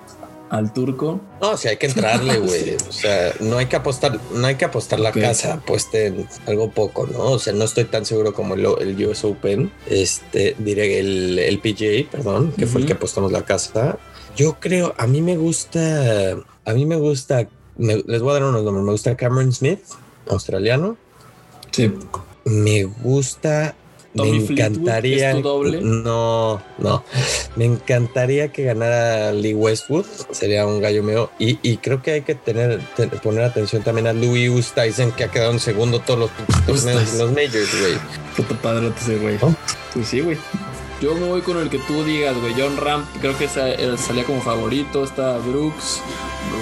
Speaker 1: Al turco.
Speaker 2: No, sí hay que entrarle, güey. O sea, no hay que apostar, no hay que apostar la
Speaker 1: Ok.
Speaker 2: casa, apuesten algo poco, ¿no? O sea, no estoy tan seguro como el, el US Open, este, diré el, el PGA, perdón, que fue el que apostamos la casa. Yo creo, a mí me gusta, a mí me gusta, me- les voy a dar unos nombres, me gusta Cameron Smith, australiano,
Speaker 1: Sí.
Speaker 2: me gusta.
Speaker 1: Tommy
Speaker 2: me encantaría.
Speaker 1: ¿es tu doble?
Speaker 2: No, no. Me encantaría que ganara Lee Westwood. Sería un gallo mío. Y, y creo que hay que tener, te- poner atención también a Louis Oosthuizen, que ha quedado en segundo todos los torneos los majors, güey.
Speaker 1: Puto padrote ese güey.
Speaker 2: ¿No?
Speaker 1: Pues sí, güey. Yo me voy con el que tú digas, güey. John Ram, creo que él salía como favorito. Está Brooks,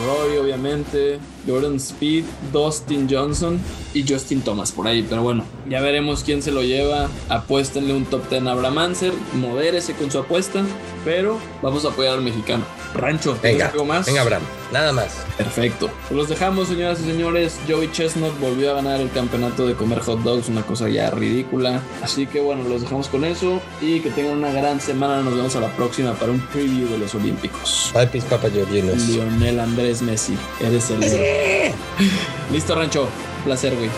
Speaker 1: Rory, obviamente. Jordan Speed, Dustin Johnson y Justin Thomas por ahí. Pero bueno, ya veremos quién se lo lleva. Apuéstenle un top 10 a Abraham Anser. Modérese con su apuesta. Pero vamos a apoyar al mexicano. Rancho, ¿tienes
Speaker 2: Venga,
Speaker 1: algo más?
Speaker 2: venga, Abraham. Nada más.
Speaker 1: Perfecto. Pues los dejamos, señoras y señores. Joey Chestnut volvió a ganar el campeonato de comer hot dogs, una cosa ya ridícula. Así que bueno, los dejamos con eso y que tengan una gran semana. Nos vemos a la próxima para un preview de los Olímpicos.
Speaker 2: Bye, pis, papa, Georginos.
Speaker 1: Lionel Andrés Messi, eres el héroe. Listo, Rancho. Placer, güey.